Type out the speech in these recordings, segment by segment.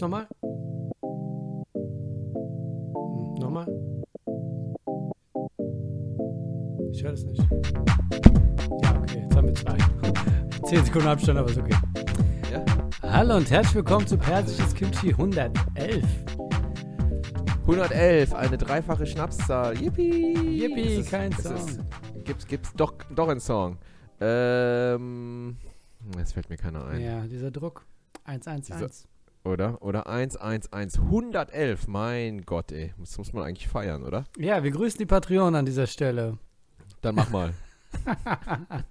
Nochmal? Hm, Nochmal? Ich höre das nicht. Ja, okay, jetzt haben wir zwei. Zehn Sekunden Abstand, aber ist okay. Ja. Hallo und herzlich willkommen zu Persisches Kimchi 111. 111, eine dreifache Schnapszahl. Yippie! Yippie, ist- kein Song. Ist, gibt's, gibt's doch, doch einen Song. Ähm, jetzt fällt mir keiner ein. Ja, dieser Druck. 111. Oder? Oder 111. 111, mein Gott, ey. Das muss man eigentlich feiern, oder? Ja, wir grüßen die Patreon an dieser Stelle. Dann mach mal.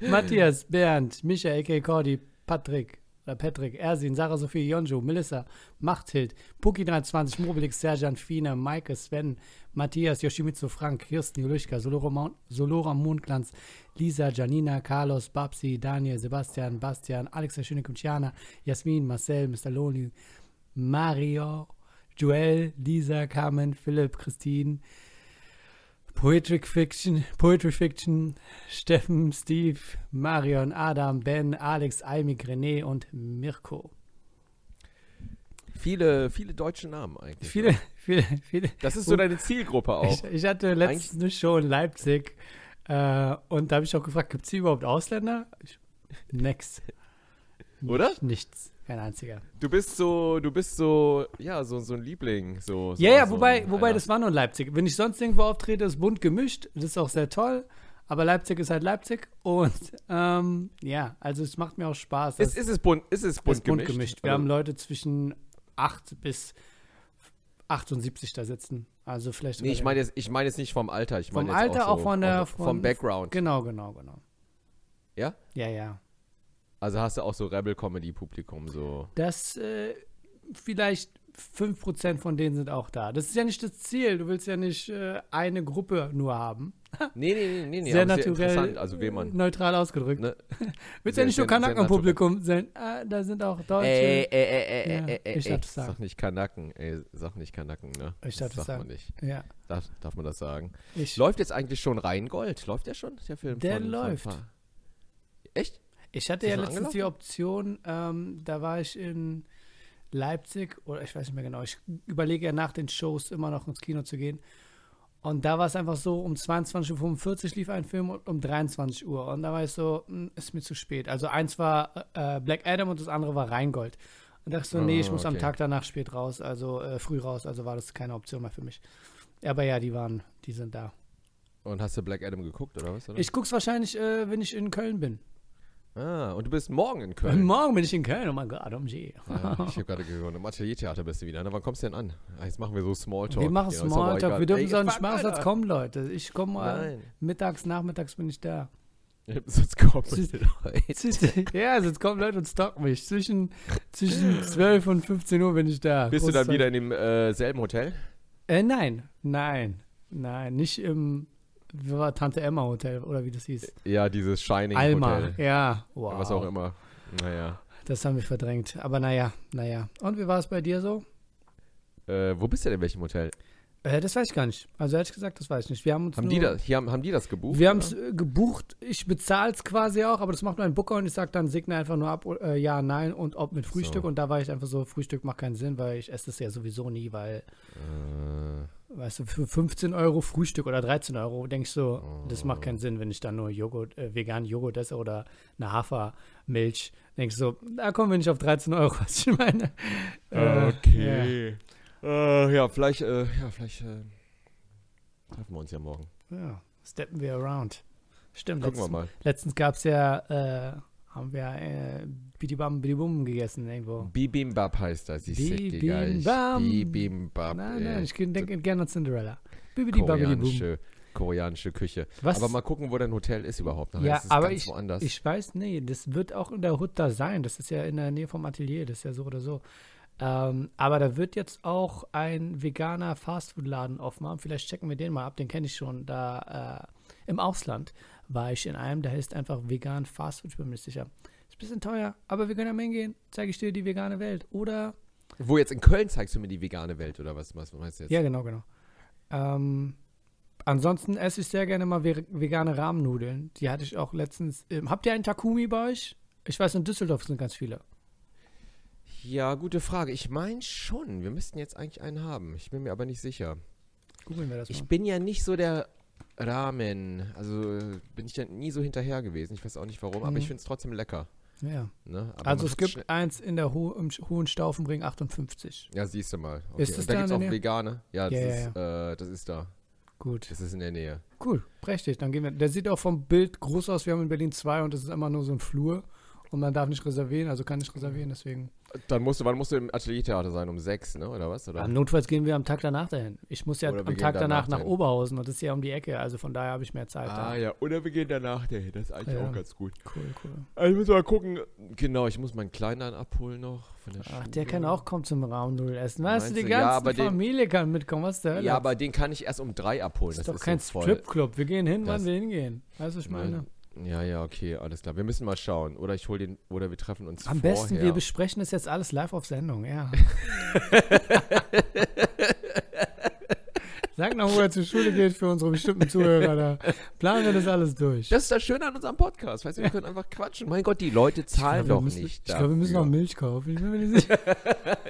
Matthias, Bernd, Micha, A.K. Cordy, Patrick, oder Patrick, Ersin, Sarah Sophie, Jonjo, Melissa, Machthild, Puki23, Mobilix, Serjan, Fine, Maike, Sven, Matthias, Yoshimitsu, Frank, Kirsten, Julischka, Solora, Mon- Solora Mondglanz, Lisa, Janina, Carlos, Babsi, Daniel, Sebastian, Bastian, Alex, der schöne Kumchiana, Jasmin, Marcel, Mr. Loni, Mario, Joel, Lisa, Carmen, Philipp, Christine, Poetry Fiction, Poetry Fiction, Steffen, Steve, Marion, Adam, Ben, Alex, Aimik, René und Mirko. Viele, viele deutsche Namen eigentlich. Viele, viele, viele. Das ist so deine Zielgruppe auch. Ich, ich hatte letztens eine Show in Leipzig äh, und da habe ich auch gefragt, gibt es hier überhaupt Ausländer? Ich, nix. Oder? Nicht, nichts. Kein einziger. Du bist so, du bist so, ja, so, so ein Liebling. So, so, Ja, ja, so wobei, wobei einer. das war nur Leipzig. Wenn ich sonst irgendwo auftrete, ist bunt gemischt. Das ist auch sehr toll. Aber Leipzig ist halt Leipzig. Und ähm, ja, also es macht mir auch Spaß. Ist, ist es bunt, ist es bunt ist bunt gemischt? gemischt. Wir Also- haben Leute zwischen 8 bis 78 da sitzen. Also vielleicht Nee, ich meine jetzt, ich meine jetzt nicht vom Alter. Ich Vom meine jetzt Alter, auch, auch so von der- vom, vom Background. Genau, genau, genau. Ja? Ja, ja. Also hast du auch so Rebel-Comedy-Publikum so. Das äh, vielleicht 5% von denen sind auch da. Das ist ja nicht das Ziel. Du willst ja nicht äh, eine Gruppe nur haben. Nee, nee, nee, nee, sehr naturell, also wen man. neutral ausgedrückt. Ne? Willst Sehr- ja nicht nur Kanaken-Publikum sein. Ah, da sind auch Deutsche. Ey, ey, ey, ey, Ja, ey, ey, ich ey, darf das sagen. Sag nicht Kanaken, ey, sag nicht Kanaken, ne? Ich darf das man sagen. nicht. Ja, Darf, darf man das sagen? ich, Läuft jetzt eigentlich schon Rheingold? Läuft der schon, der Film? Der von, läuft. Von, Echt? Ich hatte ja letztens die angelaufen? Option, ähm, da war ich in Leipzig oder ich weiß nicht mehr genau. Ich überlege ja nach den Shows immer noch ins Kino zu gehen. Und da war es einfach so, um 22.45 Uhr lief ein Film und um 23 Uhr. Und da war ich so, hm, ist mir zu spät. Also eins war äh, Black Adam und das andere war Rheingold. Und dachte so, nee, ich Ah, muss am okay. Tag danach spät raus, also äh, früh raus. Also war das keine Option mehr für mich. Aber ja, die waren, die sind da. Und hast du Black Adam geguckt, oder was? Oder? Ich guck's wahrscheinlich, äh, wenn ich in Köln bin. Ah, und du bist morgen in Köln. Morgen bin ich in Köln, oh mein Gott, um. Ja, ich habe gerade gehört, im Ateliertheater bist du wieder. Na, wann kommst du denn an? Ah, Jetzt machen wir so Smalltalk. Wir machen Smalltalk, egal. wir dürfen machen, sonst Alter. kommen Leute. Ich komme mittags, nachmittags bin ich da. Sonst kommt Sie- man ja, sonst kommen Leute und stalken mich. Zwischen, zwischen 12 und 15 Uhr bin ich da. Bist du dann Großzeit. wieder in dem äh, selben Hotel? Äh, nein, nein, nein, nicht im Tante Emma Hotel oder wie das hieß. Ja, dieses Shining Alma, Hotel. ja, wow. Was auch immer. Naja. Das haben wir verdrängt. Aber naja, naja. Und wie war es bei dir so? Äh, wo bist du denn in welchem Hotel? Äh, das weiß ich gar nicht. Also ehrlich gesagt, das weiß ich nicht. Wir haben uns Haben nur, die, das, hier, haben, haben die das gebucht? Wir haben es äh, gebucht. Ich bezahle es quasi auch, aber das macht nur ein Booker und ich sage dann, segne einfach nur ab, äh, ja, nein und ob mit Frühstück. So. Und da war ich einfach so, Frühstück macht keinen Sinn, weil ich esse das ja sowieso nie, weil, Äh, weißt du, für 15 Euro Frühstück oder 13 Euro ich so, das macht keinen Sinn, wenn ich dann nur Joghurt, äh, veganen Joghurt esse oder eine Hafermilch. Ich so, da kommen wir nicht auf 13 Euro, was ich meine. Äh, okay. Äh, ja, vielleicht, äh, ja, vielleicht äh, treffen wir uns ja morgen. Ja, ja, steppen wir around. Stimmt, Gucken wir letztens, mal. letztens gab es ja, äh, haben wir äh, Bidibam Bidibum gegessen irgendwo. Bibimbap heißt das. Ich sag dir. Bibimbap. Nein, äh, nein, ich denke gerne an Cinderella. Bibidi babidi boom. koreanische, koreanische Küche. Was? Aber mal gucken, wo dein Hotel ist überhaupt. Nachher Ja, ist aber ich, woanders. ich weiß, nee, das wird auch in der Hut da sein. Das ist ja in der Nähe vom Atelier, das ist ja so oder so. Ähm, aber da wird jetzt auch ein veganer Fastfood-Laden aufmachen. Vielleicht checken wir den mal ab, den kenne ich schon. Da äh, im Ausland war ich in einem, der heißt einfach vegan Fastfood, ich bin mir nicht sicher. Ist ein bisschen teuer, aber wir können ja mal hingehen. Zeige ich dir die vegane Welt. Oder Wo jetzt in Köln zeigst du mir die vegane Welt oder was, was meinst du jetzt? Ja, genau, genau. Ähm, ansonsten esse ich sehr gerne mal ve vegane Rahmennudeln. Die hatte ich auch letztens. Ähm, habt ihr einen Takumi bei euch? Ich weiß, in Düsseldorf sind ganz viele. Ja, gute Frage. Ich meine schon. Wir müssten jetzt eigentlich einen haben. Ich bin mir aber nicht sicher. Googeln wir das Ich mal. bin ja nicht so der Ramen. Also bin ich ja nie so hinterher gewesen. Ich weiß auch nicht warum, aber Mhm. ich finde es trotzdem lecker. Ja. Ne? Also es gibt eins in der Ho im Hohen Staufenring 58. Ja, siehst du mal. Ist das Und da da gibt es auch vegane. Ja, das, ja, ist, Äh, das ist da. Gut. Das ist in der Nähe. Cool. Prächtig. Dann gehen wir. Der sieht auch vom Bild groß aus. Wir haben in Berlin zwei und das ist immer nur so ein Flur. Und man darf nicht reservieren, also kann nicht reservieren, deswegen. Dann musst du, wann musst du im Ateliertheater sein? Um sechs, ne? Oder was? Oder? Am Notfalls gehen wir am Tag danach dahin. Ich muss ja Oder am Tag danach danach nach dahin. Oberhausen und das ist ja um die Ecke, also von daher habe ich mehr Zeit ah da. ja, oder wir gehen danach dahin. Das ist eigentlich Ja. auch ganz gut. Cool, cool. Also ich muss mal gucken. Genau, ich muss meinen Kleinen dann abholen noch. Von der Ach, Schule. der kann auch kommen zum Raum Null essen. Weißt du, die ganze Ja, aber den- Familie kann mitkommen. Was der Hölle? Ja, aber den kann ich erst um drei abholen. das Das ist doch kein so voll. Stripclub. Wir gehen hin, wann Das- wir hingehen. Weißt du, was ich meine? Ja, ja, okay, alles klar. Wir müssen mal schauen. Oder ich hole den, oder wir treffen uns Am vorher. besten, wir besprechen das jetzt alles live auf Sendung, ja. Sag noch, wo er zur Schule geht für unsere bestimmten Zuhörer. Da planen wir das alles durch. Das ist das Schöne an unserem Podcast. Weißt du, wir können einfach quatschen. Mein Gott, die Leute zahlen glaub, doch müssen, nicht. Ich glaube, wir müssen noch. Milch kaufen. Ich bin mir nicht sicher.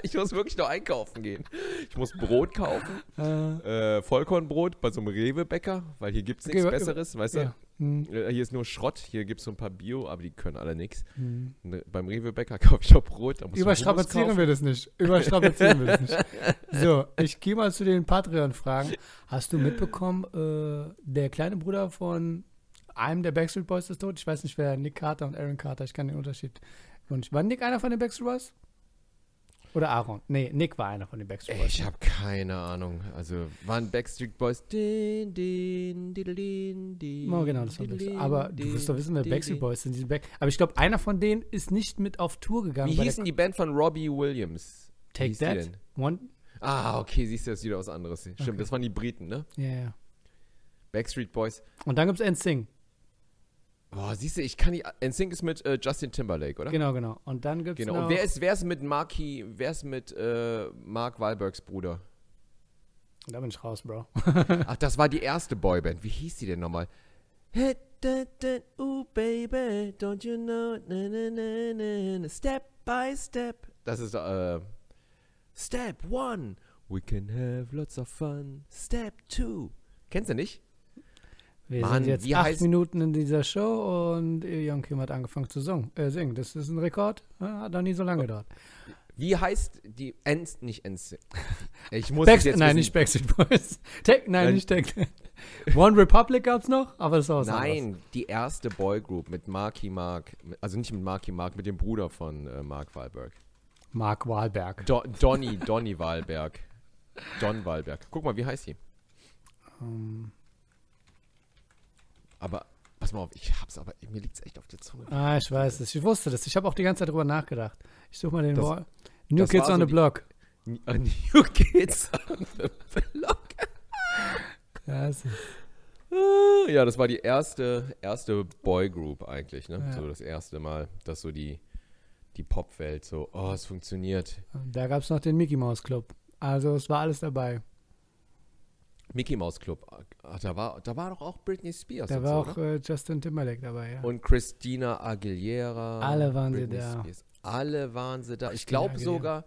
Ich muss wirklich noch einkaufen gehen. Ich muss Brot kaufen. äh, Äh, Vollkornbrot bei so einem Rewe-Bäcker, weil hier gibt es nichts Okay, Besseres, weißt du? ja. Hm, Äh, Hier ist nur Schrott, hier gibt es so ein paar Bio, aber die können alle nichts. hm. Ne, Beim Rewe-Bäcker kaufe ich auch Brot. Da Überstrapazieren wir das nicht. Überstrapazieren wir das nicht. So, ich gehe mal zu den Patreon-Fragen. Hast du mitbekommen, äh, der kleine Bruder von einem der Backstreet Boys ist tot? Ich weiß nicht, wer Nick Carter und Aaron Carter. Ich kann den Unterschied. Und war Nick einer von den Backstreet Boys? Oder Aaron? Nee, Nick war einer von den Backstreet Boys. Ich habe keine Ahnung. Also waren Backstreet Boys. Din, din, diddelin, din, Oh, genau, das war diddelin, Aber du wirst doch wissen, wer din, Backstreet din. Boys sind. Back Aber ich glaube, einer von denen ist nicht mit auf Tour gegangen. Wie bei hieß denn die Band von Robbie Williams? Take That? One? Ah, okay, siehst du, das ist wieder was anderes. Stimmt, Okay. das waren die Briten, ne? Ja, ja. Backstreet Boys. Und dann gibt es NSYNC. Boah, siehst du, ich kann nicht. NSYNC ist mit äh, Justin Timberlake, oder? Genau, genau. Und dann gibt es Genau. noch... Und wer ist, wer ist mit Marky, wer ist mit äh, Mark Wahlbergs Bruder? Da bin ich raus, Bro. Ach, das war die erste Boyband. Wie hieß die denn nochmal? Ooh, baby, don't you know? Na, na, na, step by step. Das ist, äh, Step one, we can have lots of fun. Step two. Kennst du nicht? Wir Mann, sind jetzt acht heißt- Minuten in dieser Show und Young Kim hat angefangen zu singen. Äh, singen. Das ist ein Rekord. Hat noch nie so lange gedauert. Wie heißt die Ns, nicht Ns. Ich muss Back es jetzt nein, wissen. nicht Backstreet Boys. Tech, nein, Nein. nicht Tech. One Republic gab's noch, aber das war was. Nein, die erste Boygroup mit Marky Mark, also nicht mit Marky Mark, mit dem Bruder von äh, Mark Wahlberg. Mark Wahlberg. Do Donny, Donny Wahlberg. Don Wahlberg. Guck mal, wie heißt die? Ähm, Aber, pass mal auf, ich hab's aber, mir liegt's echt auf der Zunge. ah, ich weiß es. Ich wusste das. Ich habe auch die ganze Zeit drüber nachgedacht. Ich suche mal den Das- Wort. New das Kids on so the die- Block. A New Kids on the Block. Es ist, Ah, Ja, das war die erste, erste Boygroup eigentlich, ne? Ja. So das erste Mal, dass so die, die Popwelt so, oh, es funktioniert. da gab's noch den Mickey Mouse Club. Also es war alles dabei. Mickey Mouse Club, ah, da war, da war doch auch Britney Spears Da war so, auch oder? äh, Justin Timberlake dabei, ja. Und Christina Aguilera. Alle waren sie Britney da. Spears. Alle waren sie da. Ich glaube sogar,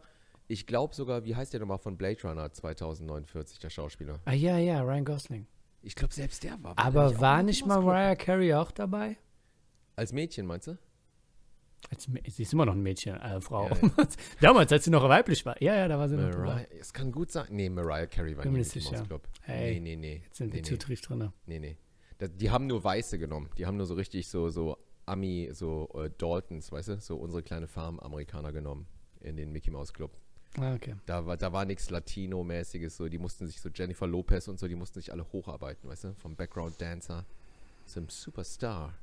ich glaube sogar, wie heißt der nochmal von Blade Runner 2049, der Schauspieler? Ah ja, ja, Ryan Gosling. Ich glaube, selbst der war. Aber der war nicht Club? Mariah Carey auch dabei? Als Mädchen, meinst du? Als, sie ist immer noch ein Mädchen, äh, Frau. Ja, Damals, als sie noch weiblich war. Ja, ja, da war sie noch Mariah, dabei. es kann gut sein. Nee, Mariah Carey war nicht Mickey. Mouse Club. Hey, nee, nee, nee. Jetzt sind nee, wir zu nee, tief drin. nee, nee. Das, die haben nur Weiße genommen. Die haben nur so richtig so, so Ami, so äh, Daltons, weißt du? So unsere kleine Farm-Amerikaner genommen in den Mickey Mouse Club. Ah, okay. Da war, da war nichts Latino-mäßiges, so, die mussten sich so Jennifer Lopez und so, die mussten sich alle hocharbeiten, weißt du, vom Background-Dancer zum Superstar.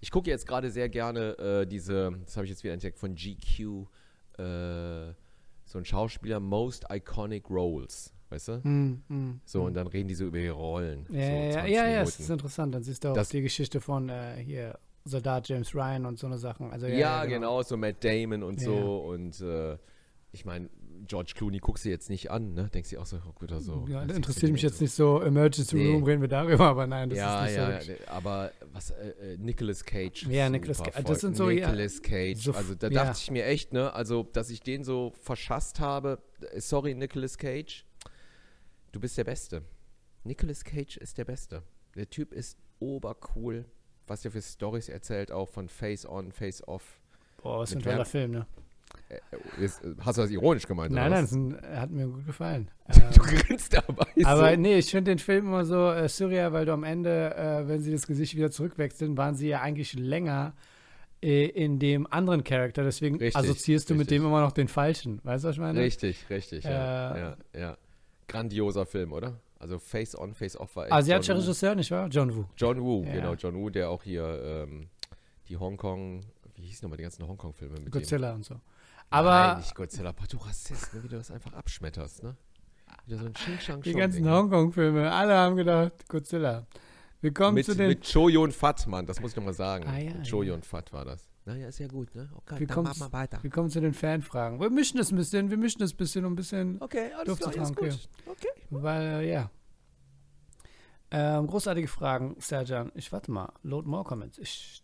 Ich gucke jetzt gerade sehr gerne äh, diese, das habe ich jetzt wieder entdeckt, von GQ, äh, so ein Schauspieler, Most Iconic Roles, weißt du? Hm, hm, So, hm. und dann reden die so über ihre Rollen. Ja, so ja, ja, 20 ja, ja, Minuten. ist interessant. Dann siehst du auch Das- die Geschichte von äh, hier Soldat James Ryan und so eine Sachen. Also, Ja, ja, genau. so Matt Damon und Ja, so. ja. Und äh, ich meine, George Clooney guckst du jetzt nicht an, ne? Denkst du auch so, oh gut, also. Ja, das interessiert mich jetzt so? nicht so. Emergency Nee. Room reden wir darüber, aber nein, das ja, ist nicht ja, so. wirklich- aber was, äh, äh, Nicolas Cage. Ja, Nicolas Ca- voll. das sind so, ja, Nicolas Cage. so f- also da ja. dachte ich mir echt, ne, also, dass ich den so verschasst habe. äh, Sorry, Nicolas Cage. Du bist der Beste. Nicolas Cage ist der Beste. Der Typ ist obercool. Was er für Stories erzählt, auch von Face On, Face Off. Boah, was ein toller Film, ne? Äh, äh, äh, hast du das ironisch gemeint? Nein, nein, ein, hat mir gut gefallen. Du Ähm, grinst dabei. aber so. nee, ich finde den Film immer so äh, surreal, weil du am Ende, äh, wenn sie das Gesicht wieder zurückwechseln, waren sie ja eigentlich länger äh, in dem anderen Charakter. Deswegen Richtig, assoziierst du mit richtig. dem immer noch den Falschen. Weißt du, was ich meine? Richtig, richtig, ja, Äh, ja, ja. Grandioser Film, oder? Also Face On, Face Off war echt Asiatischer. Regisseur, nicht wahr? John Woo. John Woo, Ja. genau, John Woo, der auch hier ähm, die Hongkong, wie hieß nochmal die ganzen Hongkong-Filme mit Godzilla und so. Aber Nein, nicht Godzilla, aber du Rassist, ne, wie du das einfach abschmetterst, ne? Wieder so ein Xing Shang die ganzen. Hongkong-Filme, alle haben gedacht, Godzilla. Wir kommen mit, zu den. mit Cho Yun Fat, Mann, das muss ich nochmal sagen. Ah, ja, mit Cho ja. Fat war das. Naja, ist ja gut, ne? Okay, Wie dann kommt's- machen wir weiter. Wir kommen zu den Fanfragen. Wir mischen das ein bisschen, wir mischen das ein bisschen, um ein bisschen Okay, alles Luft zu klar, gut. Okay. Weil, äh, ja. Ähm, großartige Fragen, Serjan. Ich warte mal. Load more comments. Ich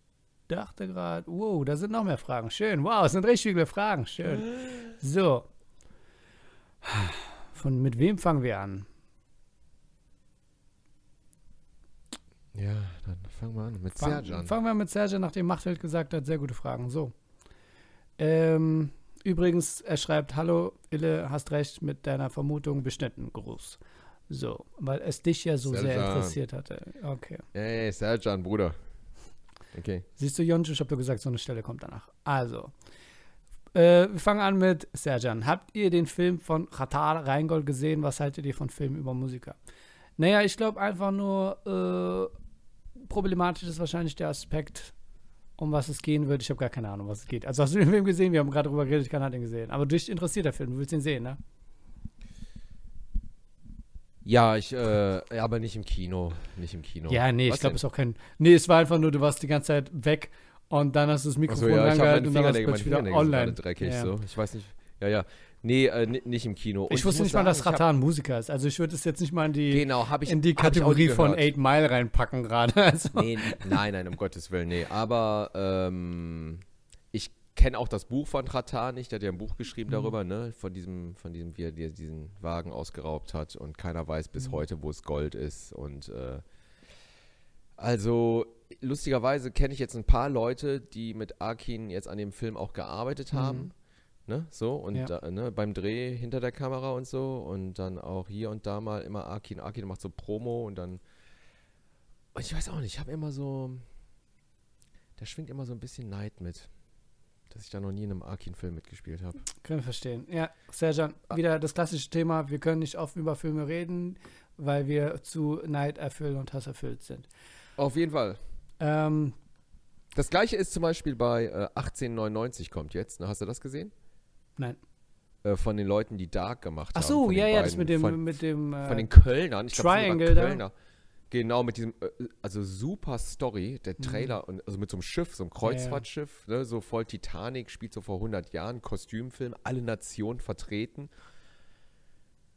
dachte gerade, wow, da sind noch mehr Fragen. Schön. Wow, es sind richtig viele Fragen. Schön. So. Von mit wem fangen wir an? Ja, dann fangen wir an mit Fang, Serjan. fangen wir mit Serjan, nachdem Machthild gesagt hat, sehr gute Fragen. So. Ähm, übrigens, er schreibt, hallo, Ille, hast recht mit deiner Vermutung, beschnitten. Gruß. So, weil es dich ja so sehr Serjan. interessiert hatte. Okay. Ey, Serjan, Bruder. Okay. Siehst du, Jonju, ich habe doch gesagt, so eine Stelle kommt danach. Also, äh, wir fangen an mit Serjan. Habt ihr den Film von Khatar Reingold gesehen? Was haltet ihr von Filmen über Musiker? Naja, ich glaube einfach nur, äh, problematisch ist wahrscheinlich der Aspekt, um was es gehen wird. Ich habe gar keine Ahnung, was es geht. Also hast du den Film gesehen? Wir haben gerade drüber geredet, keiner hat ihn gesehen. Aber dich interessiert der Film, du willst ihn sehen, ne? Ja, ich, äh, ja, aber nicht im Kino. Nicht im Kino. Ja, nee, Was ich glaube, es ist auch kein. Nee, es war einfach nur, du warst die ganze Zeit weg und dann hast du das Mikrofon ja, ich habe rangehalten meinen und dann warst du plötzlich wieder online. dreckig, Ja. so. Ich weiß nicht. Ja, ja. Nee, äh, ni- nicht im Kino. Und Ich wusste muss nicht mal, dass sagen, ich Ratan Musiker ist. Also ich würde es jetzt nicht mal in die, Genau, habe ich in die ich Kategorie von. 8 Mile reinpacken gerade. Also. Nee, nein, nein, um Gottes Willen, nee. Aber ähm, ich kenne auch das Buch von Ratan nicht. Der hat ja ein Buch geschrieben Mhm. darüber, ne? Von diesem, von diesem, wie er diesen Wagen ausgeraubt hat und keiner weiß bis Mhm. heute, wo es Gold ist. Und äh, also lustigerweise kenne ich jetzt ein paar Leute, die mit Arkin jetzt an dem Film auch gearbeitet haben. Mhm. Ne, so und Ja. da, ne, beim Dreh hinter der Kamera und so und dann auch hier und da mal immer Arkin. Arkin macht so Promo und dann und ich weiß auch nicht, ich habe immer so, da schwingt immer so ein bisschen Neid mit, dass ich da noch nie in einem Arkin-Film mitgespielt habe. Können wir verstehen. Ja, Serjan, wieder das klassische Thema. Wir können nicht offen über Filme reden, weil wir zu Neid erfüllt und Hass erfüllt sind. Auf jeden Fall. Ähm, Das gleiche ist zum Beispiel bei äh, 1899 kommt jetzt, ne? hast du das gesehen? nein. Äh, von den Leuten, die Dark gemacht Ach haben. so, von den ja, ja, das mit dem, Von, mit dem äh, von den Kölnern. Ich glaub, es sind sogar Triangle da. Genau, mit diesem, äh, also super Story, der Mhm. Trailer, und, also mit so einem Schiff, so einem Kreuzfahrtschiff, ne, so voll Titanic, spielt so vor 100 Jahren, Kostümfilm, alle Nationen vertreten.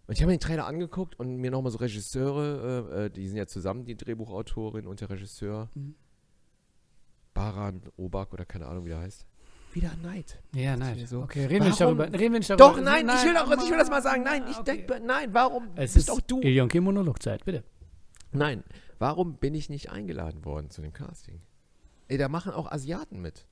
Und ich habe mir den Trailer angeguckt und mir nochmal so Regisseure, äh, äh, die sind ja zusammen, die Drehbuchautorin und der Regisseur, Mhm. Baran Obak oder keine Ahnung, wie der heißt. Wieder Neid. ja, nein. ist so. Okay, reden wir, nicht darüber, reden wir nicht darüber. Doch, nein, ich will, auch, ich will das mal sagen. Nein, Ah, ich okay. denke, nein, warum Es bist ist auch du? Ilionke Monologzeit, bitte. Nein, warum bin ich nicht eingeladen worden zu dem Casting? Ey, da machen auch Asiaten mit.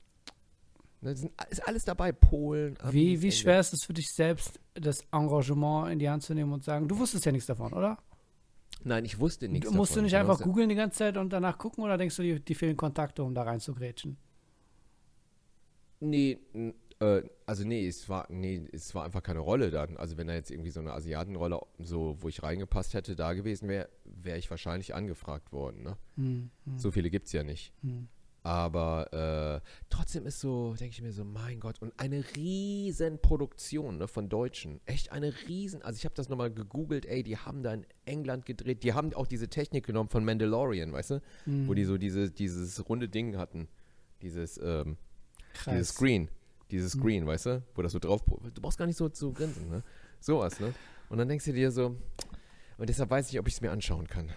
Da sind, ist alles dabei, Polen. Wie, wie schwer ist es für dich selbst, das Engagement in die Hand zu nehmen und sagen, du wusstest ja nichts davon, oder? Nein, ich wusste nichts Du musst davon. du nicht einfach googeln die ganze Zeit und danach gucken oder denkst du, die, die fehlen Kontakte, um da reinzugrätschen? Nee, n- äh, also nee, es war, nee, es war einfach keine Rolle dann. Also wenn da jetzt irgendwie so eine Asiatenrolle, so, wo ich reingepasst hätte, da gewesen wäre, wäre ich wahrscheinlich angefragt worden. Ne? Hm, hm, So viele gibt es ja nicht. hm. Aber äh, trotzdem ist so, denke ich mir so, mein Gott, und eine riesen Produktion ne, von Deutschen. Echt eine riesen, also ich habe das nochmal gegoogelt, ey, die haben da in England gedreht, die haben auch diese Technik genommen von Mandalorian, weißt du? hm. Wo die so diese, dieses runde Ding hatten. Dieses, ähm, dieses. Screen. Dieses Mhm. Screen, weißt du? Wo das so drauf. Du brauchst gar nicht so zu grinsen, ne? Sowas, ne? Und dann denkst du dir so, und deshalb weiß ich nicht, ob ich es mir anschauen kann.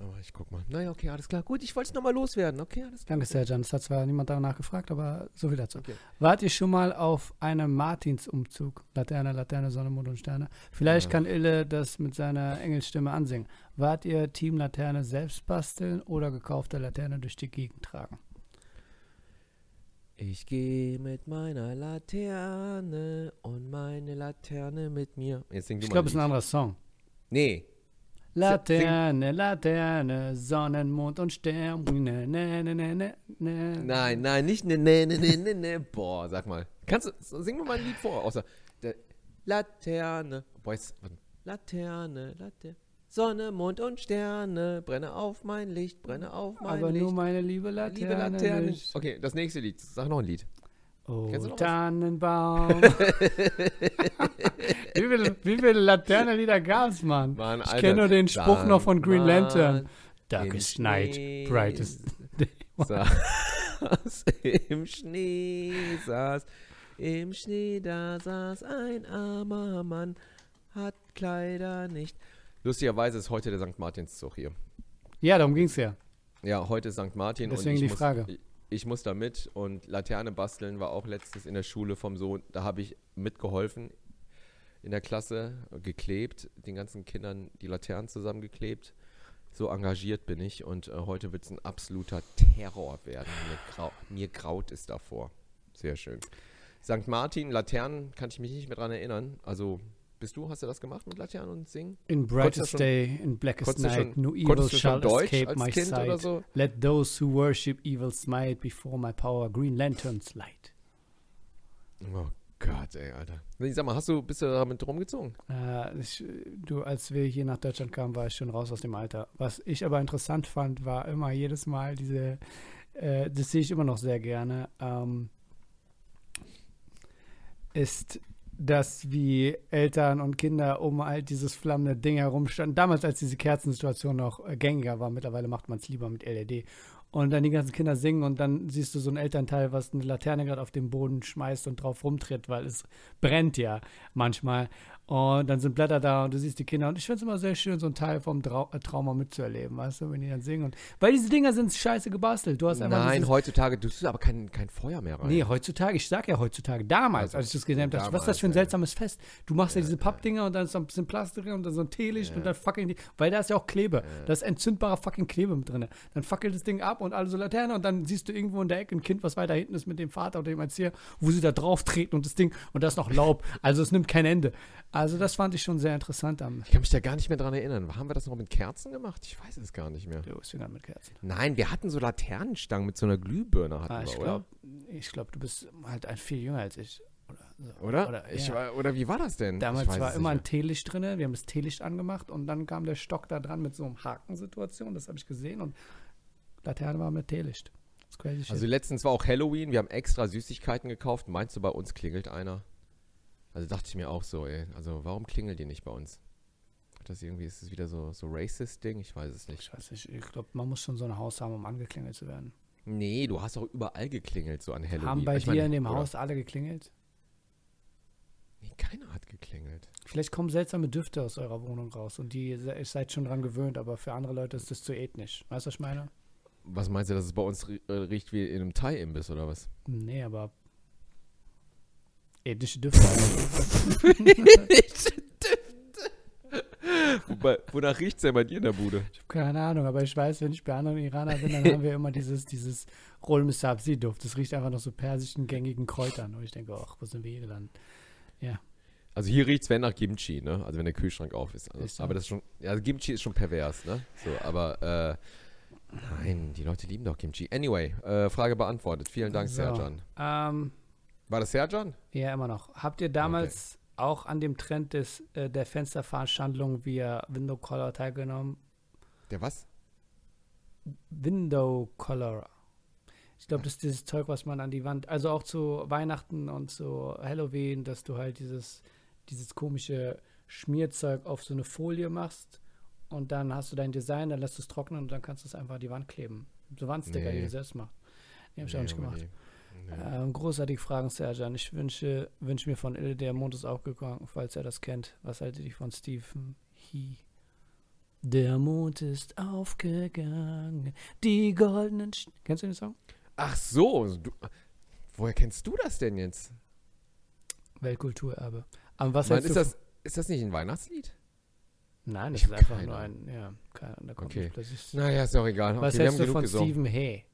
Aber ich guck mal. Naja, okay, alles klar. Gut, ich wollte es nochmal loswerden. Okay, alles klar. Danke, Serjan. Es hat zwar niemand danach gefragt, aber so viel dazu. Okay. Wart ihr schon mal auf einem Martinsumzug? Laterne, Laterne, Sonne, Mond und Sterne. Vielleicht Ja. kann Ille das mit seiner Engelstimme ansingen. Wart ihr Team Laterne selbst basteln oder gekaufte Laterne durch die Gegend tragen? Ich gehe mit meiner Laterne und meine Laterne mit mir. Jetzt sing du Ich glaube, es ist ein anderer Song. Nee. Laterne, Laterne, Sonnen, Mond und Stern. Ne, ne, ne, ne, ne, ne. Nein, nein, nicht ne, ne, ne, ne, ne, ne. Boah, sag mal. Kannst du, sing mir mal ein Lied vor, außer Laterne. Boah, jetzt. Laterne, Laterne. Sonne, Mond und Sterne, brenne auf mein Licht, brenne auf mein Aber Licht. nur meine liebe Laterne. Liebe Laterne. Okay, das nächste Lied. Sag noch ein Lied. Oh? Tannenbaum. wie viele, wie viele Laternenlieder gab es, Mann? Mann, ich kenne nur den Spruch noch von Green Lantern. Im Darkest Schnee night, brightest day. Saß im Schnee, saß im Schnee, da saß ein armer Mann, hat Kleider nicht. Lustigerweise ist heute der St. Martinszug hier. Ja, darum ging es ja. Ja, heute ist St. Martin Deswegen und ich die muss, Frage. Ich, ich muss da mit und Laterne basteln war auch letztes in der Schule vom Sohn. Da habe ich mitgeholfen in der Klasse, geklebt, den ganzen Kindern die Laternen zusammengeklebt. So engagiert bin ich und äh, heute wird es ein absoluter Terror werden. Mir, grau, mir graut es davor. Sehr schön. St. Martin, Laternen, kann ich mich nicht mehr dran erinnern. Also, bist du, hast du das gemacht mit Laternen und Singen? In brightest schon- day, in blackest night, schon, no evil shall Deutsch escape my Kind sight. so? Let those who worship evil smite before my power. Green Lanterns light. Oh Gott, ey, Alter. Nee, Sag mal, hast du, bist du damit rumgezogen? Äh, ich, du, als wir hier nach Deutschland kamen, war ich schon raus aus dem Alter. Was ich aber interessant fand, war immer jedes Mal diese, äh, das sehe ich immer noch sehr gerne, ähm, ist, dass wie Eltern und Kinder um halt dieses flammende Ding herumstanden. Damals, als diese Kerzensituation noch äh, gängiger war, mittlerweile macht man es lieber mit LED. Und dann die ganzen Kinder singen und dann siehst du so ein Elternteil, was eine Laterne gerade auf den Boden schmeißt und drauf rumtritt, weil es brennt ja manchmal. Und dann sind Blätter da und du siehst die Kinder. Und ich finde es immer sehr schön, so ein Teil vom Trau äh, Trauma mitzuerleben, weißt du, wenn die dann singen. Und, weil diese Dinger sind scheiße gebastelt. Du hast einfach Nein, heutzutage, du tust aber kein, kein Feuer mehr rein. Nee, heutzutage, ich sag ja heutzutage, damals, Also, als ich das gesehen habe, was ist das für ein ja. seltsames Fest? Du machst ja, diese Pappdinger und dann ist da ein bisschen Plastik drin und dann so ein Teelicht und dann fackeln die, weil da ist ja auch Klebe, da ist entzündbarer fucking Klebe mit drin. Dann fackelt das Ding ab und alle so Laterne und dann siehst du irgendwo in der Ecke ein Kind, was weiter hinten ist mit dem Vater oder dem Erzieher, wo sie da drauf treten und das Ding und da ist noch Laub. Also es nimmt kein Ende. Also das fand ich schon sehr interessant am Ich kann mich da gar nicht mehr dran erinnern. Haben wir das noch mit Kerzen gemacht? Ich weiß es gar nicht mehr. Du bist mit Kerzen. Nein, wir hatten so Laternenstangen mit so einer Glühbirne, hatten Ah, ich glaube, ich glaub, du bist halt ein viel jünger als ich. Oder? so. Oder? Oder, ich ja. oder wie war das denn? Damals war immer ein Teelicht drin. Wir haben das Teelicht angemacht und dann kam der Stock da dran mit so einem Hakensituation. Das habe ich gesehen und Laterne war mit Teelicht. Also letztens war auch Halloween, wir haben extra Süßigkeiten gekauft. Meinst du, bei uns klingelt einer? Also dachte ich mir auch so, ey. Also warum klingelt ihr nicht bei uns? Das irgendwie ist es wieder so so racist Ding, ich weiß es nicht. ich weiß nicht, ich glaube, man muss schon so ein Haus haben, um angeklingelt zu werden. Nee, du hast auch überall geklingelt so an Halloween. haben bei Ich dir meine, in dem oder- Haus alle geklingelt? Nee, keiner hat geklingelt. Vielleicht kommen seltsame Düfte aus eurer Wohnung raus und die ihr seid schon dran gewöhnt, aber für andere Leute ist das zu ethnisch. Weißt du, was ich meine? Was meinst du, dass es bei uns rie- riecht wie in einem Thai-Imbiss oder was? Nee, aber ethnische Düfte. Wobei, wonach riecht es denn bei dir in der Bude? Ich habe keine Ahnung, aber ich weiß, wenn ich bei anderen Iranern bin, dann haben wir immer dieses, dieses Roll-Misabsi-Duft. Das riecht einfach nach so persischen, gängigen Kräutern. Und ich denke, ach, wo sind wir hier dann? Also hier riecht es, wenn nach Kimchi, ne? Also wenn der Kühlschrank auf ist. Also, Ist aber das ist schon, ja, also Kimchi ist schon pervers, ne? So, aber äh, nein, die Leute lieben doch Kimchi. Anyway, äh, Frage beantwortet. Vielen Dank, So. Serjan. Ähm, War das Serjan? ja, immer noch. Habt ihr damals auch an dem Trend des, äh, der Fensterveranstaltung via Window Color teilgenommen? Der was? Window Color. Ich glaube, das ist dieses Zeug, was man an die Wand, also auch zu Weihnachten und zu Halloween, dass du halt dieses, dieses komische Schmierzeug auf so eine Folie machst und dann hast du dein Design, dann lässt du es trocknen und dann kannst du es einfach an die Wand kleben. So Wandsticker, die Nee. du selbst machst. Die hab ich auch nicht aber Ähm, großartige Fragen, Serjan. Ich wünsche, wünsche mir von Ille, der Mond ist aufgegangen, falls er das kennt. Was haltet ihr von Stephen He? Der Mond ist aufgegangen, die goldenen. Sch Kennst du den Song? Ach so, du, woher kennst du das denn jetzt? Weltkulturerbe. Aber was hältst ist, das, ist das nicht ein Weihnachtslied? Nein, das Ich ist einfach keine nur ein. Ja, keine, da kommt Okay. Naja, ist doch egal. Was okay, hältst du von gesungen. Stephen Hay?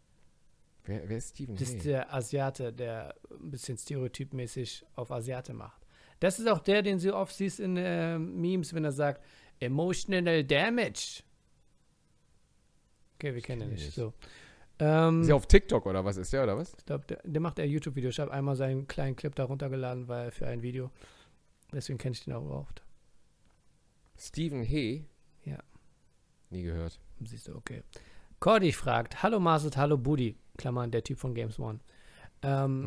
Wer, wer ist Steven Das ist der Asiate, der ein bisschen stereotypmäßig auf Asiate macht. Das ist auch der, den du oft siehst in äh, Memes, wenn er sagt, emotional damage. Okay, wir kennen ihn nicht. So. Ähm, Ist der auf TikTok oder was ist der, oder was? ich glaube, der, der macht ein YouTube-Video. Ich habe einmal seinen kleinen Clip da runtergeladen, weil für ein Video. Deswegen kenne ich den auch überhaupt. Steven Hay? Ja. Nie gehört. Siehst du, okay. Cordy fragt, hallo Marset, hallo Buddy. Klammern, der Typ von Games One. Ähm,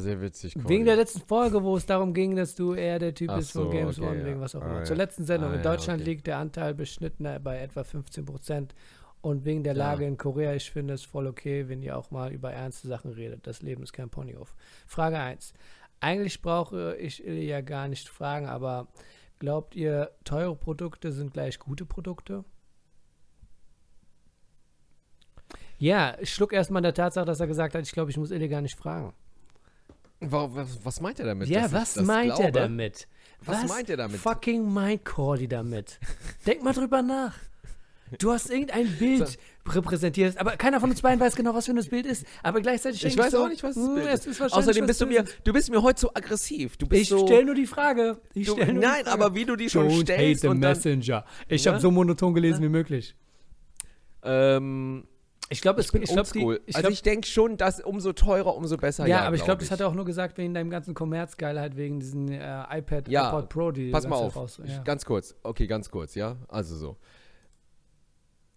sehr witzig. Wegen Cordy. der letzten Folge, wo es darum ging, dass du eher der Typ Ach bist von so, Games okay, One, ja. wegen was auch immer. Alright. Zur letzten Sendung. Ah, in ja, Deutschland okay. liegt der Anteil beschnittener bei etwa 15 Prozent. Und wegen der Ja. Lage in Korea, ich finde es voll okay, wenn ihr auch mal über ernste Sachen redet. Das Leben ist kein Ponyhof. Frage 1. Eigentlich brauche ich ja gar nicht fragen, aber glaubt ihr, teure Produkte sind gleich gute Produkte? Ja, ich schluck erstmal der Tatsache, dass er gesagt hat, ich glaube, ich muss Illy gar nicht fragen. Wa- Was, was meint er damit? Ja, was meint er glaube? damit? Was meint er damit? Fucking meint Cordy damit? Denk mal drüber nach. Du hast irgendein Bild repräsentiert, aber keiner von uns beiden weiß genau, was für ein Bild ist. Aber gleichzeitig Ich weiß so, auch nicht, was das hm, Bild es ist. ist Außerdem was bist du mir, du bist mir heute so aggressiv. Du bist Ich so. stell nur die Frage. Ich du, stell nur nein, Frage. aber wie du die schon Don't hate stellst the und dann, messenger. Ich Ja? habe so monoton gelesen wie möglich. ähm, Ich glaube, ich bin ich glaub, die, ich also glaub, ich denke schon, dass umso teurer, umso besser. ja, Ja, aber ich glaub glaube, das hat er auch nur gesagt wegen deinem ganzen Kommerzgeilheit, wegen diesen äh, iPad, Ja, iPod Pro, die Pass mal auf. Raus, ja. Ganz kurz. Okay, ganz kurz, ja. Also so.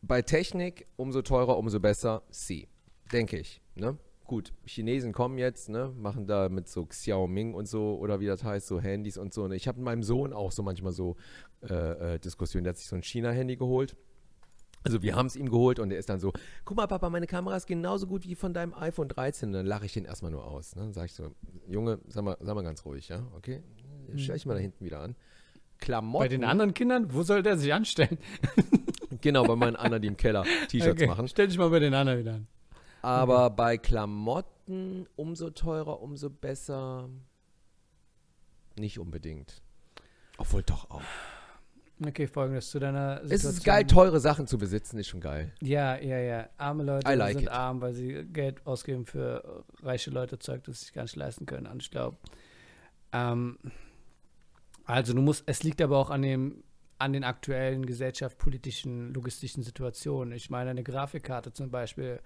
Bei Technik, umso teurer, umso besser. Sie. Denke ich. Ne? Gut, Chinesen kommen jetzt, ne, machen da mit so Xiaoming und so, oder wie das heißt, so Handys und so. Und ich habe mit meinem Sohn auch so manchmal so äh, äh, Diskussionen. Der hat sich so ein China-Handy geholt. Also wir haben es ihm geholt und der ist dann so, guck mal Papa, meine Kamera ist genauso gut wie von deinem iPhone 13. Und dann lache ich den erstmal nur aus. Ne? Dann sage ich so, Junge, sag mal, sag mal ganz ruhig, ja, okay? Stell ich mal da hinten wieder an. Klamotten. Bei den anderen Kindern, wo soll der sich anstellen? Genau, bei meinen anderen, die im Keller T-Shirts Okay, machen. Stell dich mal bei den anderen wieder an. Aber bei Klamotten umso teurer, umso besser. Nicht unbedingt. Obwohl doch auch. Okay, folgendes zu deiner Situation. Es ist geil, teure Sachen zu besitzen, ist schon geil. Ja, ja, ja. Arme Leute like sind it. arm, weil sie Geld ausgeben für reiche Leute, Zeug, das sie sich gar nicht leisten können. Und ich glaube, ähm, also du musst, es liegt aber auch an dem, an den aktuellen gesellschaftspolitischen, logistischen Situationen. Ich meine, eine Grafikkarte zum Beispiel,